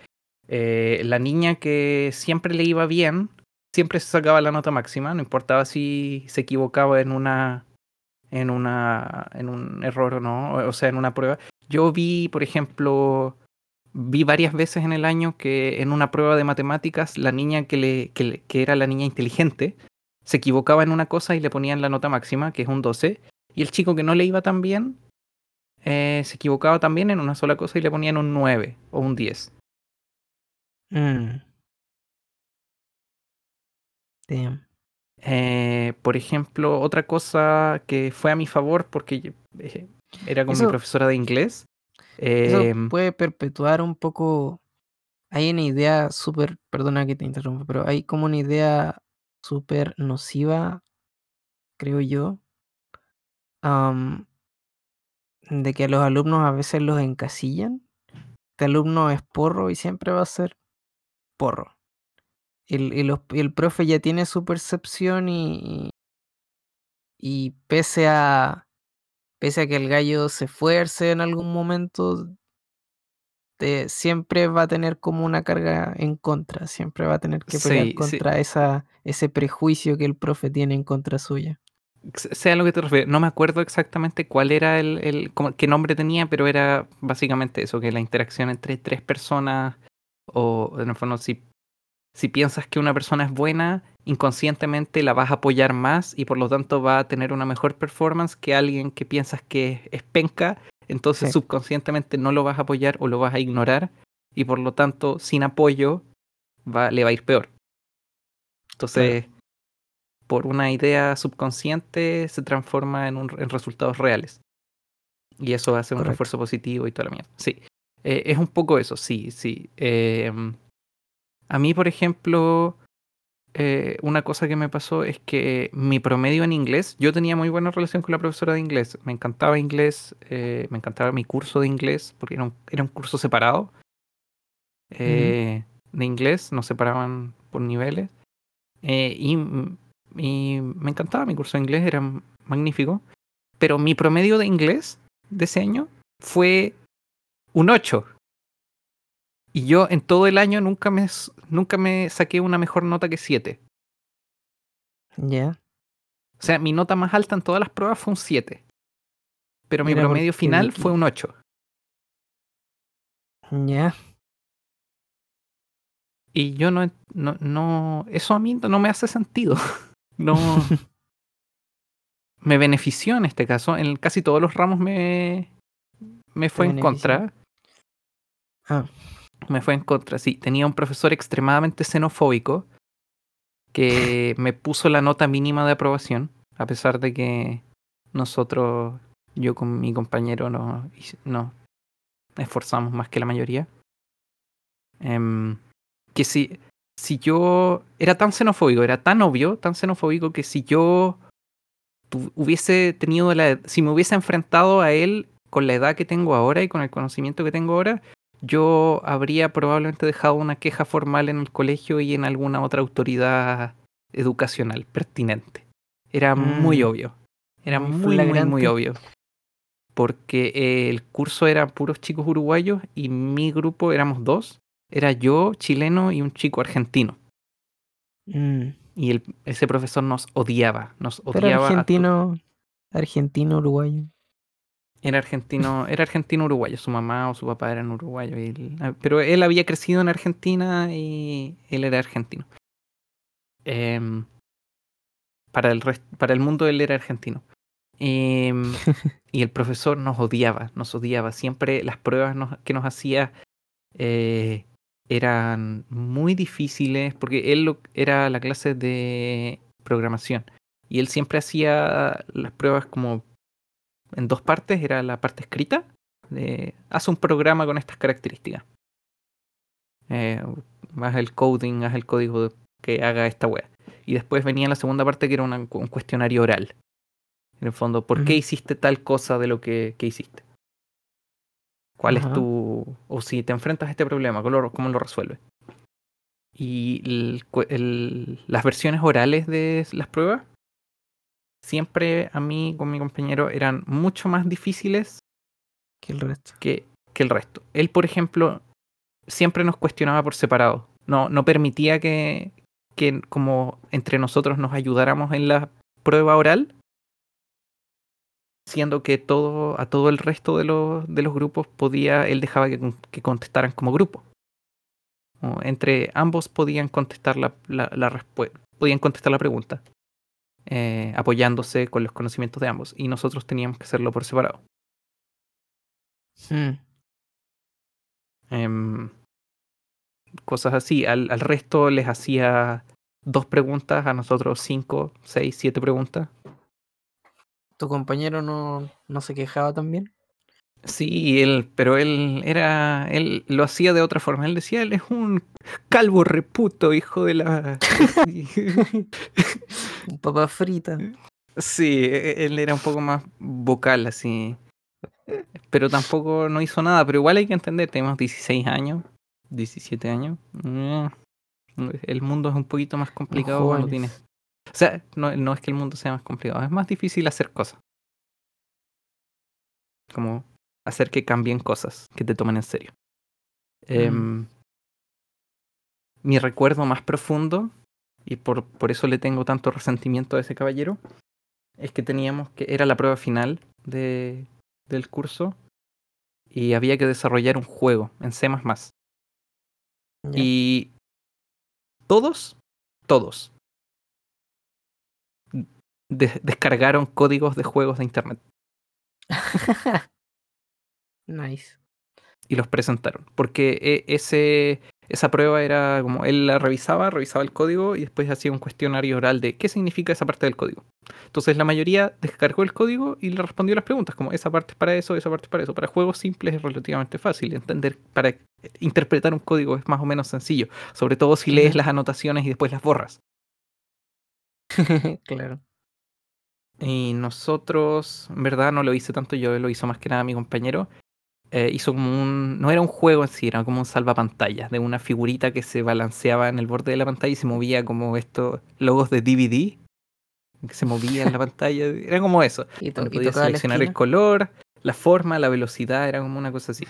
Eh, la niña que siempre le iba bien, siempre se sacaba la nota máxima, no importaba si se equivocaba en una en una en un error o no, o sea, en una prueba. Yo vi, por ejemplo, vi varias veces en el año que en una prueba de matemáticas la niña que le que, le- que era la niña inteligente se equivocaba en una cosa y le ponían la nota máxima, que es un 12, y el chico que no le iba tan bien eh, se equivocaba también en una sola cosa y le ponían un 9 o un 10. Mm. Damn. Eh, por ejemplo, otra cosa que fue a mi favor porque eh, era con mi Eso- profesora de inglés. Eso em, puede perpetuar un poco. Hay una idea súper. Perdona que te interrumpa, pero hay como una idea súper nociva, creo yo, de que a los alumnos a veces los encasillan. Este alumno es porro y siempre va a ser porro. El, y el profe ya tiene su percepción y, y pese a pese a que el gallo se esfuerce en algún momento, te- siempre va a tener como una carga en contra, siempre va a tener que pelear Sí, sí. contra esa, ese prejuicio que el profe tiene en contra suya. s- sé a lo que te refieres. No me acuerdo exactamente cuál era el, el cómo- qué nombre tenía, pero era básicamente eso, que la interacción entre tres personas o en el fondo si, si piensas que una persona es buena, inconscientemente la vas a apoyar más y por lo tanto va a tener una mejor performance que alguien que piensas que es penca, entonces Sí. subconscientemente no lo vas a apoyar o lo vas a ignorar y por lo tanto sin apoyo va, le va a ir peor. Entonces, por una idea subconsciente se transforma en, un, en resultados reales. Y eso hace un Correcto. refuerzo positivo y toda la mierda. Sí. Eh, es un poco eso, sí, sí. Eh, a mí, por ejemplo, eh, una cosa que me pasó es que mi promedio en inglés, yo tenía muy buena relación con la profesora de inglés. Me encantaba inglés, eh, me encantaba mi curso de inglés, porque era un, era un curso separado eh, de inglés, nos separaban por niveles. Y, y me encantaba mi curso de inglés, era magnífico. Pero mi promedio de inglés de ese año fue un 8. Y yo en todo el año nunca me, nunca me saqué una mejor nota que 7. Ya. O sea, mi nota más alta en todas las pruebas fue un 7. Pero mi promedio final fue un 8. Ya. Y yo no, no, no, eso a mí no me hace sentido. <laughs> No. <laughs> me benefició en este caso. En casi todos los ramos me, me fue en benefició? contra. Ah, Me fue en contra, sí. Tenía un profesor extremadamente xenofóbico que <laughs> me puso la nota mínima de aprobación, a pesar de que nosotros, yo con mi compañero, no, no esforzamos más que la mayoría. Em, que si, si yo era tan xenofóbico, era tan obvio, tan xenofóbico que si yo hubiese tenido la, si me hubiese enfrentado a él con la edad que tengo ahora y con el conocimiento que tengo ahora, yo habría probablemente dejado una queja formal en el colegio y en alguna otra autoridad educacional pertinente. Era muy Mm. obvio. Era Muy muy, muy, obvio. Porque el curso era puros chicos uruguayos y mi grupo éramos dos. Era yo, chileno, y un chico argentino. mm. Y el, ese profesor nos odiaba. Nos odiaba. argentino, argentino, uruguayo. Era argentino, era argentino uruguayo, su mamá o su papá eran uruguayos. él- ah, pero él había crecido en Argentina y él era argentino. Em, para, el rest- para el mundo él era argentino. Em, <laughs> y el profesor nos odiaba, nos odiaba. Siempre las pruebas nos- que nos hacía eh, eran muy difíciles porque él lo- era la clase de programación. Y él siempre hacía las pruebas como en dos partes. Era la parte escrita, de haz un programa con estas características. Eh, haz el coding, haz el código que haga esta web. Y después venía la segunda parte que era una- un cuestionario oral. En el fondo, ¿por qué hiciste tal cosa de lo que, que hiciste? ¿Cuál es tu... o si te enfrentas a este problema, ¿cómo lo, cómo lo resuelves? Y el cu- el- las versiones orales de las pruebas, siempre a mí con mi compañero eran mucho más difíciles Que el resto. que, que el resto. Él, por ejemplo, siempre nos cuestionaba por separado. No, no permitía que, que como entre nosotros nos ayudáramos en la prueba oral, siendo que todo, a todo el resto de los, de los grupos podía, él dejaba que, que contestaran como grupo. O entre ambos podían contestar la, la, podían contestar la pregunta, eh, apoyándose con los conocimientos de ambos, y nosotros teníamos que hacerlo por separado. Hmm. Em, cosas así. Al, al resto les hacía dos preguntas, a nosotros cinco, seis, siete preguntas. ¿Tu compañero no, no se quejaba también? Sí, él, pero él era, él lo hacía de otra forma. Él decía, él es un calvo reputo, hijo de la. <laughs> <laughs> Un papa frita. sí, e- él era un poco más vocal, así. Pero tampoco no hizo nada. Pero igual hay que entender, tenemos 16 años, 17 años. Mm, El mundo es un poquito más complicado cuando tienes O sea, no, no es que el mundo sea más complicado, es más difícil hacer cosas. Como hacer que cambien cosas, que te tomen en serio. Em, mi recuerdo más profundo, y por, por eso le tengo tanto resentimiento a ese caballero, es que teníamos que, era la prueba final de, del curso, y había que desarrollar un juego en C. Ya. Y todos, todos, de- descargaron códigos de juegos de internet <laughs> nice. y los presentaron. Porque e- ese, esa prueba era como él la revisaba, revisaba el código y después hacía un cuestionario oral de qué significa esa parte del código. Entonces la mayoría descargó el código y le respondió las preguntas, como esa parte es para eso, esa parte es para eso. Para juegos simples es relativamente fácil entender, para interpretar un código es más o menos sencillo, sobre todo si lees las anotaciones y después las borras. <laughs> claro. Y nosotros, en verdad, no lo hice tanto yo, lo hizo más que nada mi compañero. Eh, hizo como un. No era un juego en sí, era como un salvapantallas de una figurita que se balanceaba en el borde de la pantalla y se movía como estos logos de DVD que se movía en la <laughs> pantalla. Era como eso. Y, to- la seleccionar el color, la forma, la velocidad, era como una cosa así.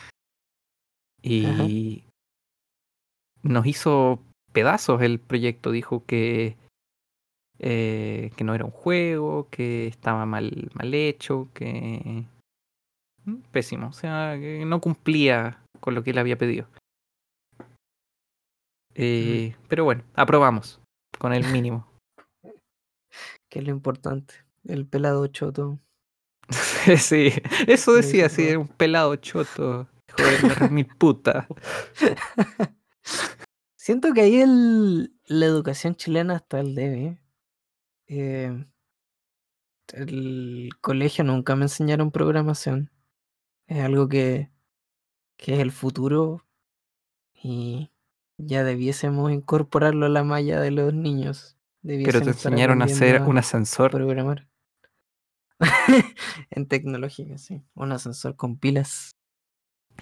Y nos hizo pedazos el proyecto. Dijo que, eh, que no era un juego, que estaba mal, mal hecho, que... mm, Pésimo, o sea, que no cumplía con lo que él había pedido. Eh, Pero bueno, aprobamos con el mínimo. <laughs> Que es lo importante. El pelado choto. <laughs> sí, eso decía, sí, un pelado choto. <laughs> Hijo de mi puta. Siento que ahí el, la educación chilena está al debe. Eh, el colegio nunca me enseñaron programación. Es algo que, que es el futuro y ya debiésemos incorporarlo a la malla de los niños. Pero te enseñaron a hacer un ascensor. programar. <laughs> en tecnología, sí. Un ascensor con pilas.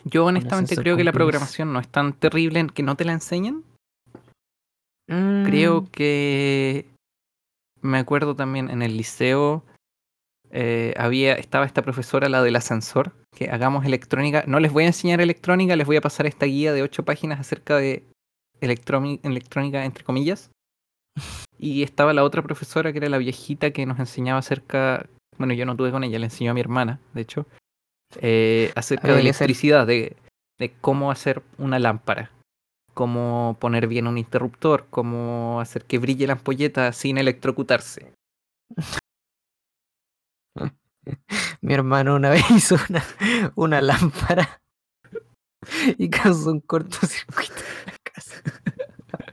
Yo honestamente creo que la programación no es tan terrible en que no te la enseñen. Creo Mm, que me acuerdo también en el liceo eh, había estaba esta profesora la del ascensor que hagamos electrónica. No les voy a enseñar electrónica, les voy a pasar esta guía de ocho páginas acerca de electrónica entre comillas. Y estaba la otra profesora que era la viejita que nos enseñaba acerca, bueno yo no tuve con ella, le enseñó a mi hermana, de hecho, eh, acerca de electricidad, de, de cómo hacer una lámpara cómo poner bien un interruptor, cómo hacer que brille la ampolleta sin electrocutarse. <laughs> Mi hermano una vez <laughs> hizo una, una lámpara y causó un cortocircuito en la casa.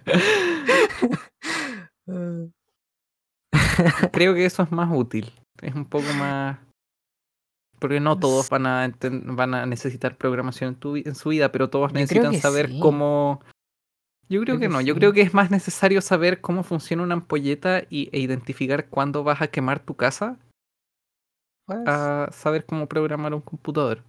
<laughs> Creo que eso es más útil, es un poco más... Porque no todos van a, van a necesitar programación en, tu en su vida, pero todos necesitan saber sí. cómo... Yo creo, Creo que, que no, yo creo que es más necesario saber cómo funciona una ampolleta y, e identificar cuándo vas a quemar tu casa pues, a saber cómo programar un computador.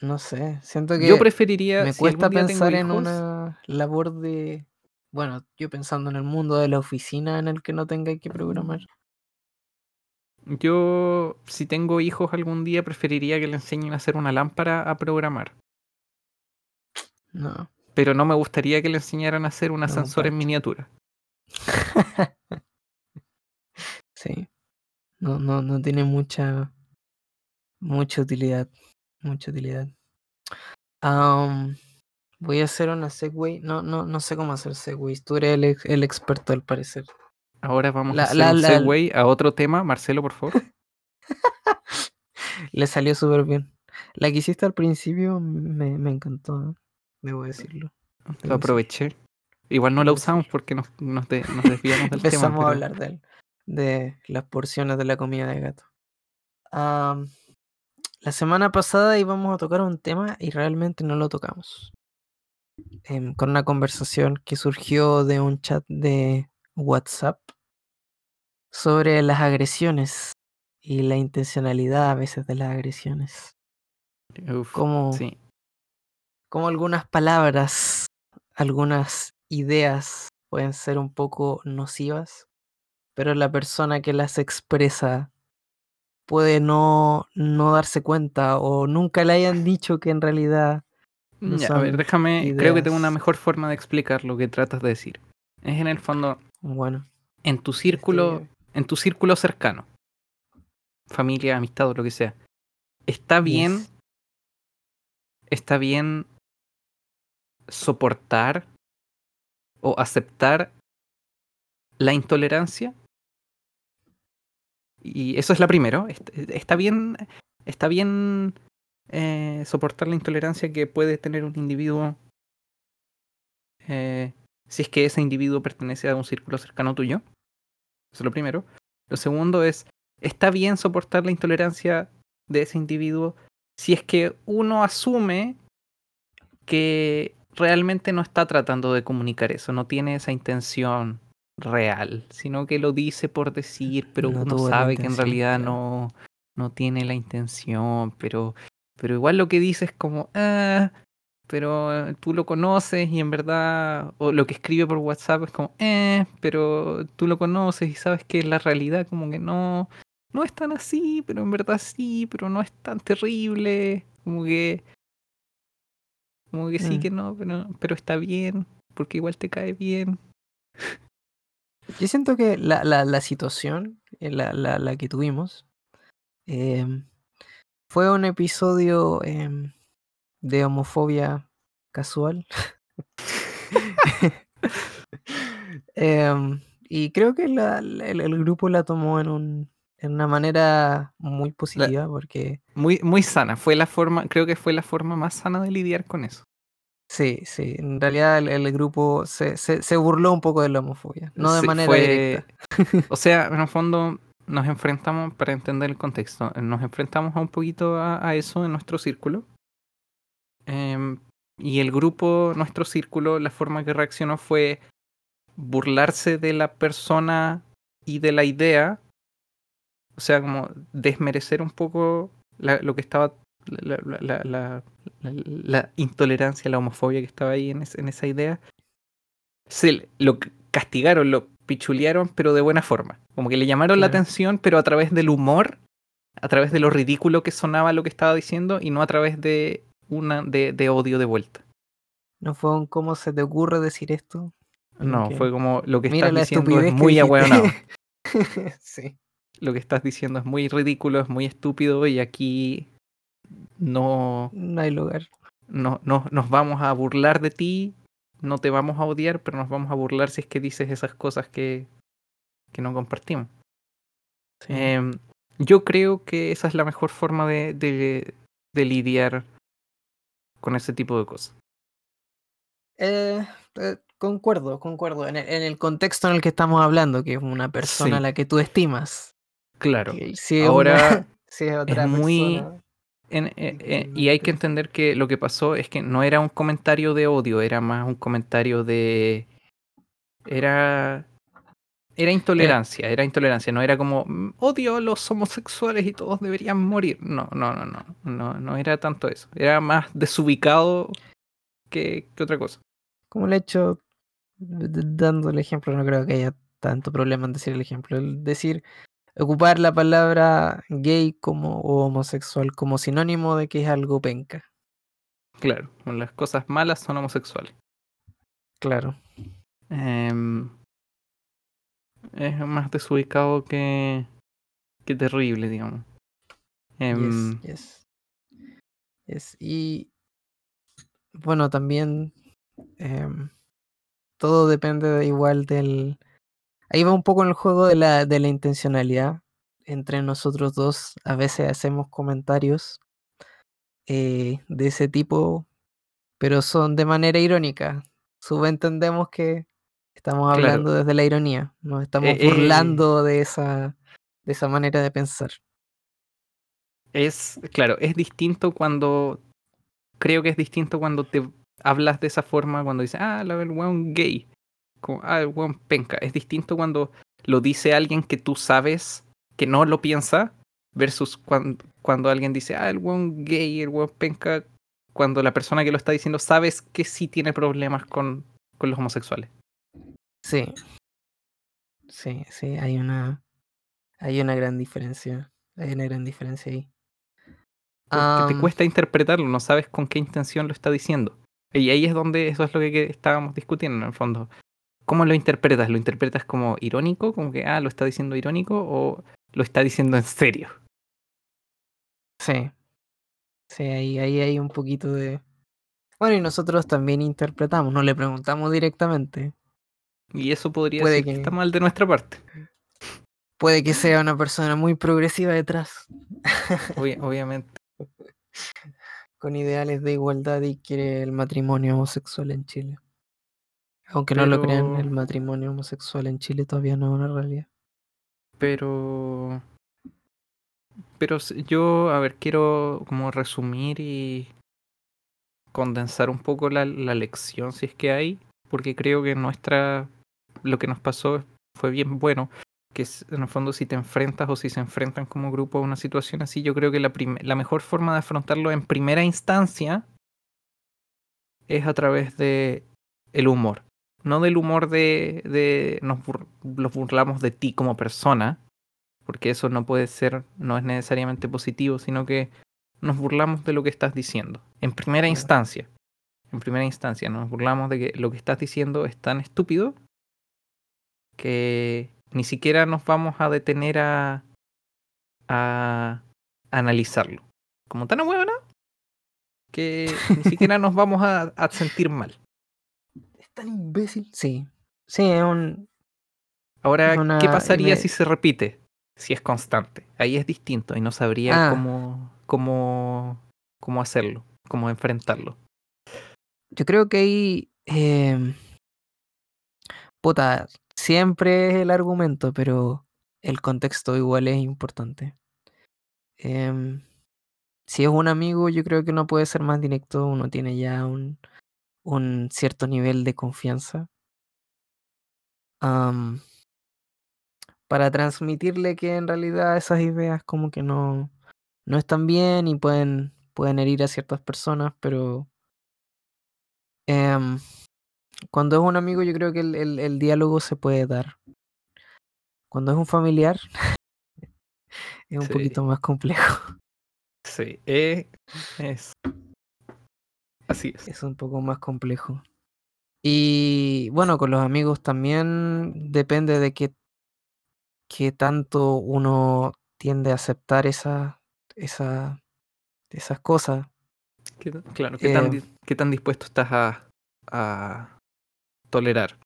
No sé, siento que Yo preferiría. me si cuesta algún día tengo pensar en hijos, una labor de. Bueno, yo pensando en el mundo de la oficina en el que no tenga que programar. Yo, si tengo hijos algún día, preferiría que le enseñen a hacer una lámpara a programar. No. Pero no me gustaría que le enseñaran a hacer un No ascensor en miniatura. <laughs> sí. No, no, no tiene mucha. Mucha utilidad. Mucha utilidad. Am, voy a hacer una segue. No, no, no sé cómo hacer segways. Tú eres el, ex- el experto al parecer. Ahora vamos La- a hacer la- un la- segue a otro tema. Marcelo, por favor. <laughs> Le salió súper bien. La que hiciste al principio me, me encantó, ¿eh? debo decirlo. Lo aproveché. Igual no decir. usamos porque nos, nos, de- nos desviamos <laughs> del tema. Empezamos a hablar de, él, de las porciones de la comida de gato. La semana pasada íbamos a tocar un tema y realmente no lo tocamos. Em, con una conversación que surgió de un chat de WhatsApp sobre las agresiones y la intencionalidad a veces de las agresiones. Uf, Cómo, sí. cómo algunas palabras, algunas ideas pueden ser un poco nocivas, pero la persona que las expresa puede no, no darse cuenta o nunca le hayan dicho que en realidad no Ya, a ver, déjame. Creo que tengo una mejor forma de explicar lo que tratas de decir. Es en el fondo, bueno. en tu círculo, este, en tu círculo cercano, familia, amistad o lo que sea, está bien, yes. está bien soportar o aceptar la intolerancia. Y eso es la primero. est- Está bien, está bien eh, soportar la intolerancia que puede tener un individuo eh, si es que ese individuo pertenece a un círculo cercano tuyo. Eso es lo primero. Lo segundo es, está bien soportar la intolerancia de ese individuo si es que uno asume que realmente no está tratando de comunicar eso, no tiene esa intención real, sino que lo dice por decir, pero No uno sabe que en realidad no, no tiene la intención, pero, pero igual lo que dice es como, ah, pero eh, tú lo conoces y en verdad, o lo que escribe por WhatsApp es como, eh, pero tú lo conoces y sabes que la realidad como que no, no es tan así, pero en verdad sí, pero no es tan terrible, como que, como que sí Mm. que no, pero, pero está bien, porque igual te cae bien. Yo siento que la, la, la situación, eh, la, la, que tuvimos, em, fue un episodio em, de homofobia casual. <laughs> Em, y creo que el, el grupo la tomó en, un, en una manera muy positiva porque Muy, muy sana, fue la forma, creo que fue la forma más sana de lidiar con eso. Sí, sí, en realidad el, el grupo se, se, se burló un poco de la homofobia, no de Sí, manera fue- directa. O sea, en el fondo nos enfrentamos, para entender el contexto, nos enfrentamos a un poquito a, a eso en nuestro círculo. Em, y el grupo, nuestro círculo, la forma que reaccionó fue burlarse de la persona y de la idea. O sea, como desmerecer un poco la- lo que estaba, la, la- la- la- la- la intolerancia, la homofobia que estaba ahí en, es- en esa idea. Se lo castigaron, lo pichulearon, pero de buena forma. Como que le llamaron la atención, pero a través del humor, a través de lo ridículo que sonaba lo que estaba diciendo y no a través de una de, de odio de vuelta. No fue un cómo se te ocurre decir esto. No, fue como lo que Mira estás diciendo es muy ahueonado. <laughs> sí. Lo que estás diciendo es muy ridículo, es muy estúpido y aquí no, No hay lugar. no, no nos vamos a burlar de ti, no te vamos a odiar, pero nos vamos a burlar si es que dices esas cosas que, que no compartimos. Sí. Em, yo creo que esa es la mejor forma de, de, de lidiar con ese tipo de cosas. Eh, eh, concuerdo, concuerdo. En el, en el contexto en el que estamos hablando, que es una persona a la que tú estimas. Claro. si Ahora, una- <laughs> si es otra muy- persona. En- eh, eh, y hay que entender que lo que pasó es que no era un comentario de odio, era más un comentario de. Era. Era intolerancia, era intolerancia, no era como "Mm, odio a los homosexuales y todos deberían morir. No, no, no, no, no, no era tanto eso. Era más desubicado que, que otra cosa. Como el hecho, dando el ejemplo, no creo que haya tanto problema en decir el ejemplo. El decir, ocupar la palabra gay como o homosexual como sinónimo de que es algo penca. Claro, las cosas malas son homosexuales. Claro. Em, es más desubicado que, que terrible, digamos. Em, Yes, yes. Yes, Y bueno, también em, todo depende de igual del... Ahí va un poco en el juego de la, de la intencionalidad. Entre nosotros dos a veces hacemos comentarios eh, de ese tipo, pero son de manera irónica. Subentendemos que estamos Claro. hablando desde la ironía, nos estamos Eh, eh. burlando de esa, de esa manera de pensar. Es, claro, es distinto cuando. Creo que es distinto cuando te hablas de esa forma, cuando dices, ah, la- el weón gay. Como, ah, el weón penca. Es distinto cuando lo dice alguien que tú sabes que no lo piensa, versus cuando, cuando alguien dice, ah, el weón gay, el weón penca. Cuando la persona que lo está diciendo sabes que sí tiene problemas con, con los homosexuales. Sí. Sí, sí, hay una, hay una gran diferencia. Hay una gran diferencia ahí. Porque te cuesta interpretarlo, no sabes con qué intención lo está diciendo. Y ahí es donde eso es lo que estábamos discutiendo en el fondo. ¿Cómo lo interpretas? ¿Lo interpretas como irónico? Como que, ah, lo está diciendo irónico o lo está diciendo en serio? Sí. Sí, ahí, ahí hay un poquito de. Bueno, y nosotros también interpretamos, no le preguntamos directamente. Y eso podría Puede decir que que- está mal de nuestra parte. Puede que sea una persona muy progresiva detrás, Obvi- <laughs> obviamente. con ideales de igualdad y quiere el matrimonio homosexual en Chile. Aunque no lo crean, el matrimonio homosexual en Chile todavía no es una realidad. Pero. Pero yo, a ver, quiero como resumir y condensar un poco la, la lección, si es que hay, porque creo que nuestra. Lo que nos pasó fue bien bueno. Que en el fondo, si te enfrentas o si se enfrentan como grupo a una situación así, yo creo que la, la mejor forma de afrontarlo en primera instancia es a través de el humor. No del humor de, de nos bur- los burlamos de ti como persona, porque eso no puede ser, no es necesariamente positivo, sino que nos burlamos de lo que estás diciendo. En primera instancia. En primera instancia, nos burlamos de que lo que estás diciendo es tan estúpido que ni siquiera nos vamos a detener a, a analizarlo. Como tan huevona que ni siquiera nos vamos a, a sentir mal. Tan imbécil. Sí. Sí, es un. Ahora, Es una- ¿qué pasaría me- si se repite? Si es constante. Ahí es distinto y no sabría Ah. cómo, cómo, cómo hacerlo, cómo enfrentarlo. Yo creo que ahí. em, puta, siempre es el argumento, pero el contexto igual es importante. Em, si es un amigo, yo creo que no puede ser más directo. Uno tiene ya un, un cierto nivel de confianza. para transmitirle que en realidad esas ideas como que no, no están bien y pueden, pueden herir a ciertas personas, pero em, cuando es un amigo yo creo que el, el- el diálogo se puede dar. Cuando es un familiar <laughs> es un Sí. poquito más complejo, Sí, eh, es. Así es. es un poco más complejo. Y bueno, con los amigos también depende de qué, qué tanto uno tiende a aceptar esa, esa, esas cosas. ¿Qué tan- claro, ¿qué, tan, Eh, qué tan dispuesto estás a, a tolerar?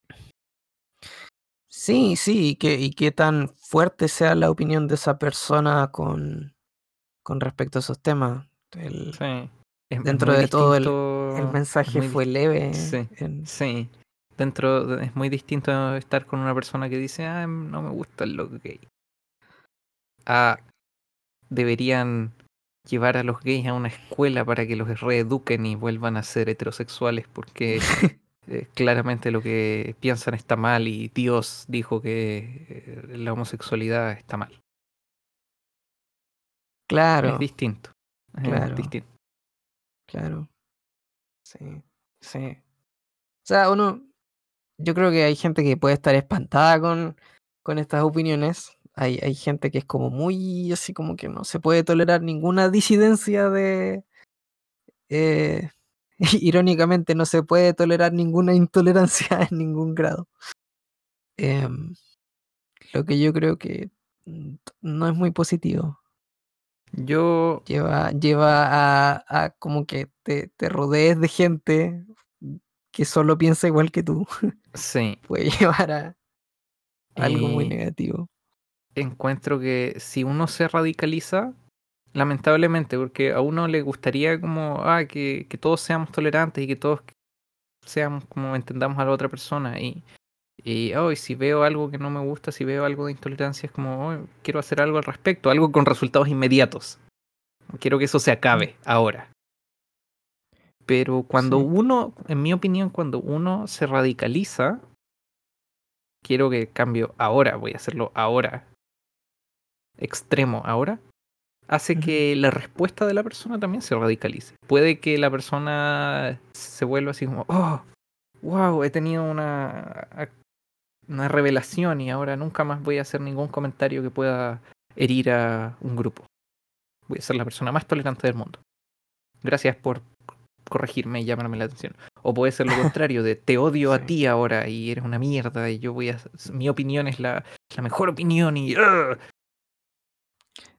Sí, sí, y qué, y qué tan fuerte sea la opinión de esa persona con, con respecto a esos temas. El, Sí. Es- es dentro de todo el- el es mensaje fue leve. sí, en- Sí. Dentro de- es muy distinto estar con una persona que dice, ah, no me gusta lo gay. Ah, deberían llevar a los gays a una escuela para que los reeduquen y vuelvan a ser heterosexuales porque <laughs> eh, claramente lo que piensan está mal y Dios dijo que eh, la homosexualidad está mal. Claro. Es distinto. Es Claro. distinto. Claro. Sí, sí. O sea, uno, yo creo que hay gente que puede estar espantada con, con estas opiniones. Hay, hay gente que es como muy así como que no se puede tolerar ninguna disidencia de... eh, <laughs> irónicamente no se puede tolerar ninguna intolerancia en ningún grado. Em, lo que yo creo que no es muy positivo. Yo Lleva, lleva a, a como que te, te rodees de gente que solo piensa igual que tú. <laughs> sí, Puede llevar a algo muy y negativo. encuentro que si uno se radicaliza, lamentablemente, porque a uno le gustaría como ah, que, que todos seamos tolerantes y que todos seamos como entendamos a la otra persona y y hoy si veo algo que no me gusta, si veo algo de intolerancia, es como "Oh, quiero hacer algo al respecto, algo con resultados inmediatos. Quiero que eso se acabe ahora. Pero cuando Sí. uno, en mi opinión, cuando uno se radicaliza, quiero que cambio ahora, voy a hacerlo ahora, extremo ahora, hace que la respuesta de la persona también se radicalice. Puede que la persona se vuelva así como, oh, wow, he tenido una, una revelación y ahora nunca más voy a hacer ningún comentario que pueda herir a un grupo. Voy a ser la persona más tolerante del mundo. Gracias por corregirme y llamarme la atención. O puede ser lo <laughs> contrario, de te odio a ti ahora y eres una mierda y yo voy a... Mi opinión es la, la mejor opinión y... ¡Ugh!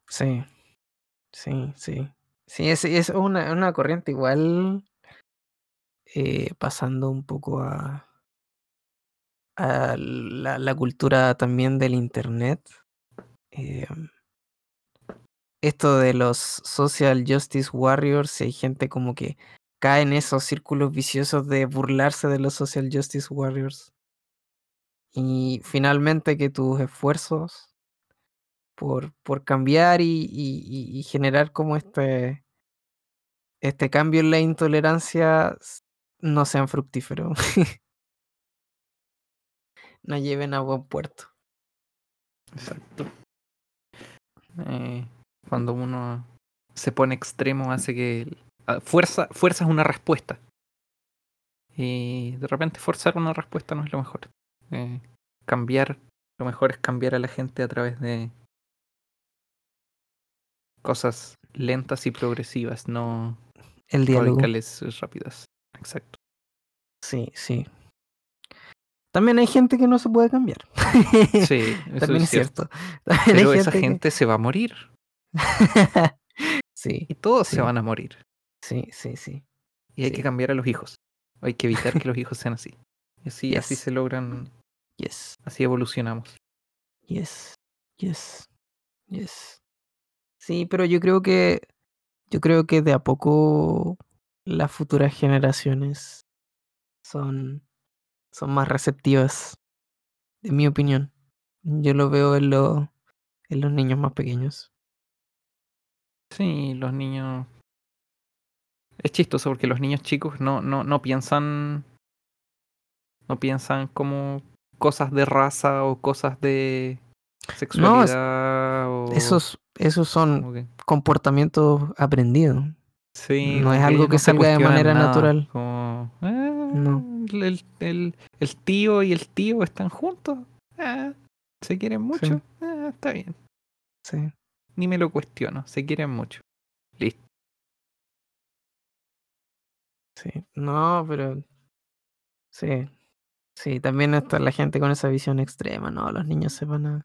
Sí, sí, sí. Sí, es, es una, una corriente igual eh, pasando un poco a, a la, cultura también del internet. Eh, esto de los social justice warriors, hay gente como que cae en esos círculos viciosos de burlarse de los social justice warriors. Y finalmente que tus esfuerzos por, por cambiar y, y- y- generar como este, este cambio en la intolerancia no sean fructíferos, <laughs> no lleven a buen puerto. Exacto. Eh, cuando uno se pone extremo hace que... ah, Fuerza, fuerza es una respuesta. Y de repente forzar una respuesta no es lo mejor. Eh, cambiar, lo mejor es cambiar a la gente a través de cosas lentas y progresivas, no El diálogo. radicales rápidas. Exacto. Sí, sí. También hay gente que no se puede cambiar. <laughs> Sí, <laughs> eso También es cierto. También Pero hay esa que- gente se va a morir. <laughs> sí, Y todos Sí. se van a morir. sí, sí, sí. Y hay Sí. que cambiar a los hijos. Hay que evitar que los hijos sean así. Y así, así se logran, Yes, así evolucionamos. yes, yes, yes. Sí, pero yo creo que yo creo que de a poco las futuras generaciones son son más receptivas, en mi opinión. Yo lo veo en los en los niños más pequeños. Sí, los niños. Es chistoso porque los niños chicos no, no, no piensan. No piensan como cosas de raza o cosas de sexualidad o. Esos esos son comportamientos aprendidos. sí, no es algo que salga de manera nada, natural. Como. "Ah, No. El, el- el tío y el tío están juntos. Ah, se quieren mucho. Ah, está bien. Sí. Ni me lo cuestiono. Se quieren mucho. Listo. Sí, no, pero sí, sí, también está la gente con esa visión extrema, ¿no? Los niños se van a...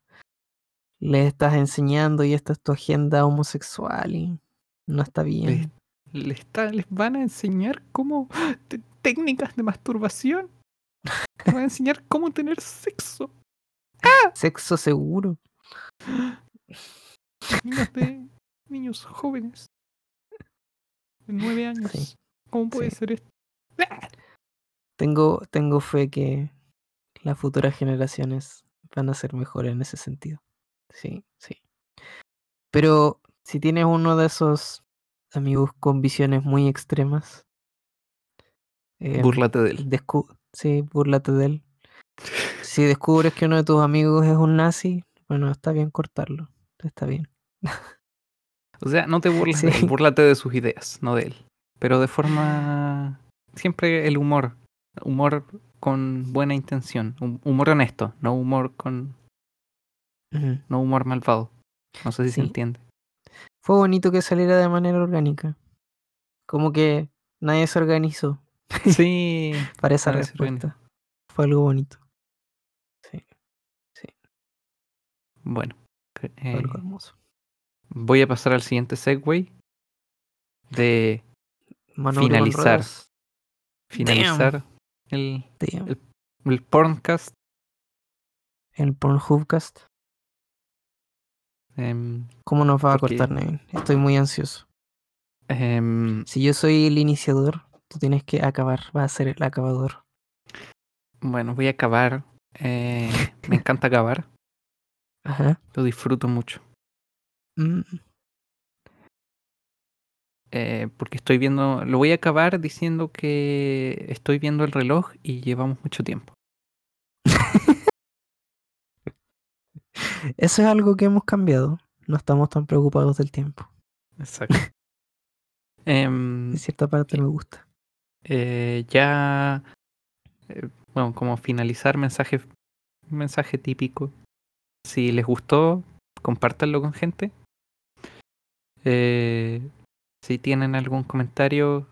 Les estás enseñando y esta es tu agenda homosexual y no está bien. les, está- les van a enseñar cómo te- técnicas de masturbación. Les van a enseñar cómo tener sexo. Sexo seguro. Niños de niños jóvenes de nueve años. Sí, ¿Cómo puede sí. ser esto? ¡Ah! Tengo, tengo fe que las futuras generaciones van a ser mejores en ese sentido. Sí, sí. Pero si tienes uno de esos amigos con visiones muy extremas, em, Búrlate de él. Sí, búrlate de él. Si descubres que uno de tus amigos es un nazi, bueno, está bien cortarlo. Está bien. O sea, no te burles <laughs> de él, búrlate de sus ideas, no de él. Pero de forma. Siempre el humor. Humor con buena intención. hum- Humor honesto, no humor con. No humor malvado. No sé si se entiende. Fue bonito que saliera de manera orgánica. Como que nadie se organizó <laughs> Sí. para esa organizó. respuesta. Fue algo bonito. Sí, Bueno. que- fue algo eh, hermoso. voy a pasar al siguiente segue. De finalizar. finalizar el, Damn. el, el porncast. El Pornhubcast. em, ¿Cómo nos va a cortar, Nevin? Estoy muy ansioso. em, Si yo soy el iniciador, tú tienes que acabar. Va a ser el acabador. bueno, voy a acabar. eh, me encanta acabar. Ajá. Lo disfruto mucho. Mm, eh, porque estoy viendo, lo voy a acabar diciendo que estoy viendo el reloj y llevamos mucho tiempo. <laughs> Eso es algo que hemos cambiado. No estamos tan preocupados del tiempo. Exacto. <laughs> Em, En cierta parte me gusta. Eh, ya, eh, bueno, como finalizar mensaje, mensaje típico. Si les gustó, compártanlo con gente. Eh, si tienen algún comentario,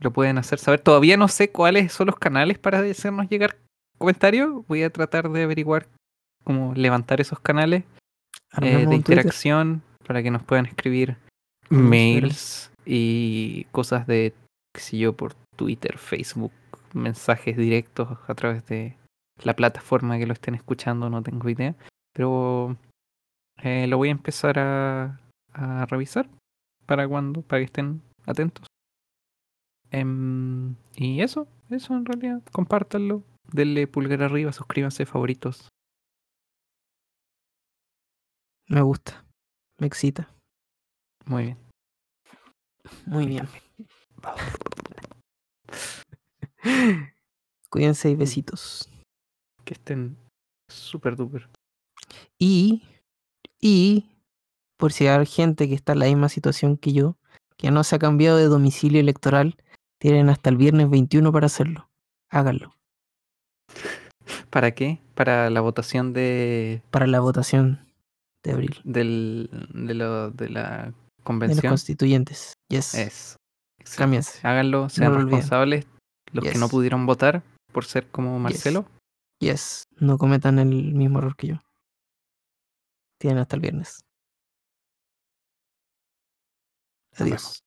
lo pueden hacer saber. Todavía no sé cuáles son los canales para hacernos llegar comentarios. Voy a tratar de averiguar cómo levantar esos canales eh, de Twitter. interacción para que nos puedan escribir mails y cosas de, qué sé yo, por Twitter, Facebook, mensajes directos a través de la plataforma que lo estén escuchando, no tengo idea. Pero eh, lo voy a empezar a, a revisar para cuando, para que estén atentos. Em, y eso, eso en realidad, compártanlo, denle pulgar arriba, suscríbanse, favoritos. Me gusta. Me excita. Muy bien. Muy bien. <laughs> Cuídense y besitos. Que estén súper duper. Y, y, por si hay gente que está en la misma situación que yo, que no se ha cambiado de domicilio electoral, tienen hasta el viernes 21 para hacerlo. Háganlo. ¿Para qué? Para la votación de, Para la votación de abril. del, de, lo, de la De los convención. constituyentes. Yes. Es. Háganlo, sean responsables. Los que no Yes. pudieron votar por ser como Marcelo. Yes. No cometan el mismo error que yo. Tienen hasta el viernes. Adiós.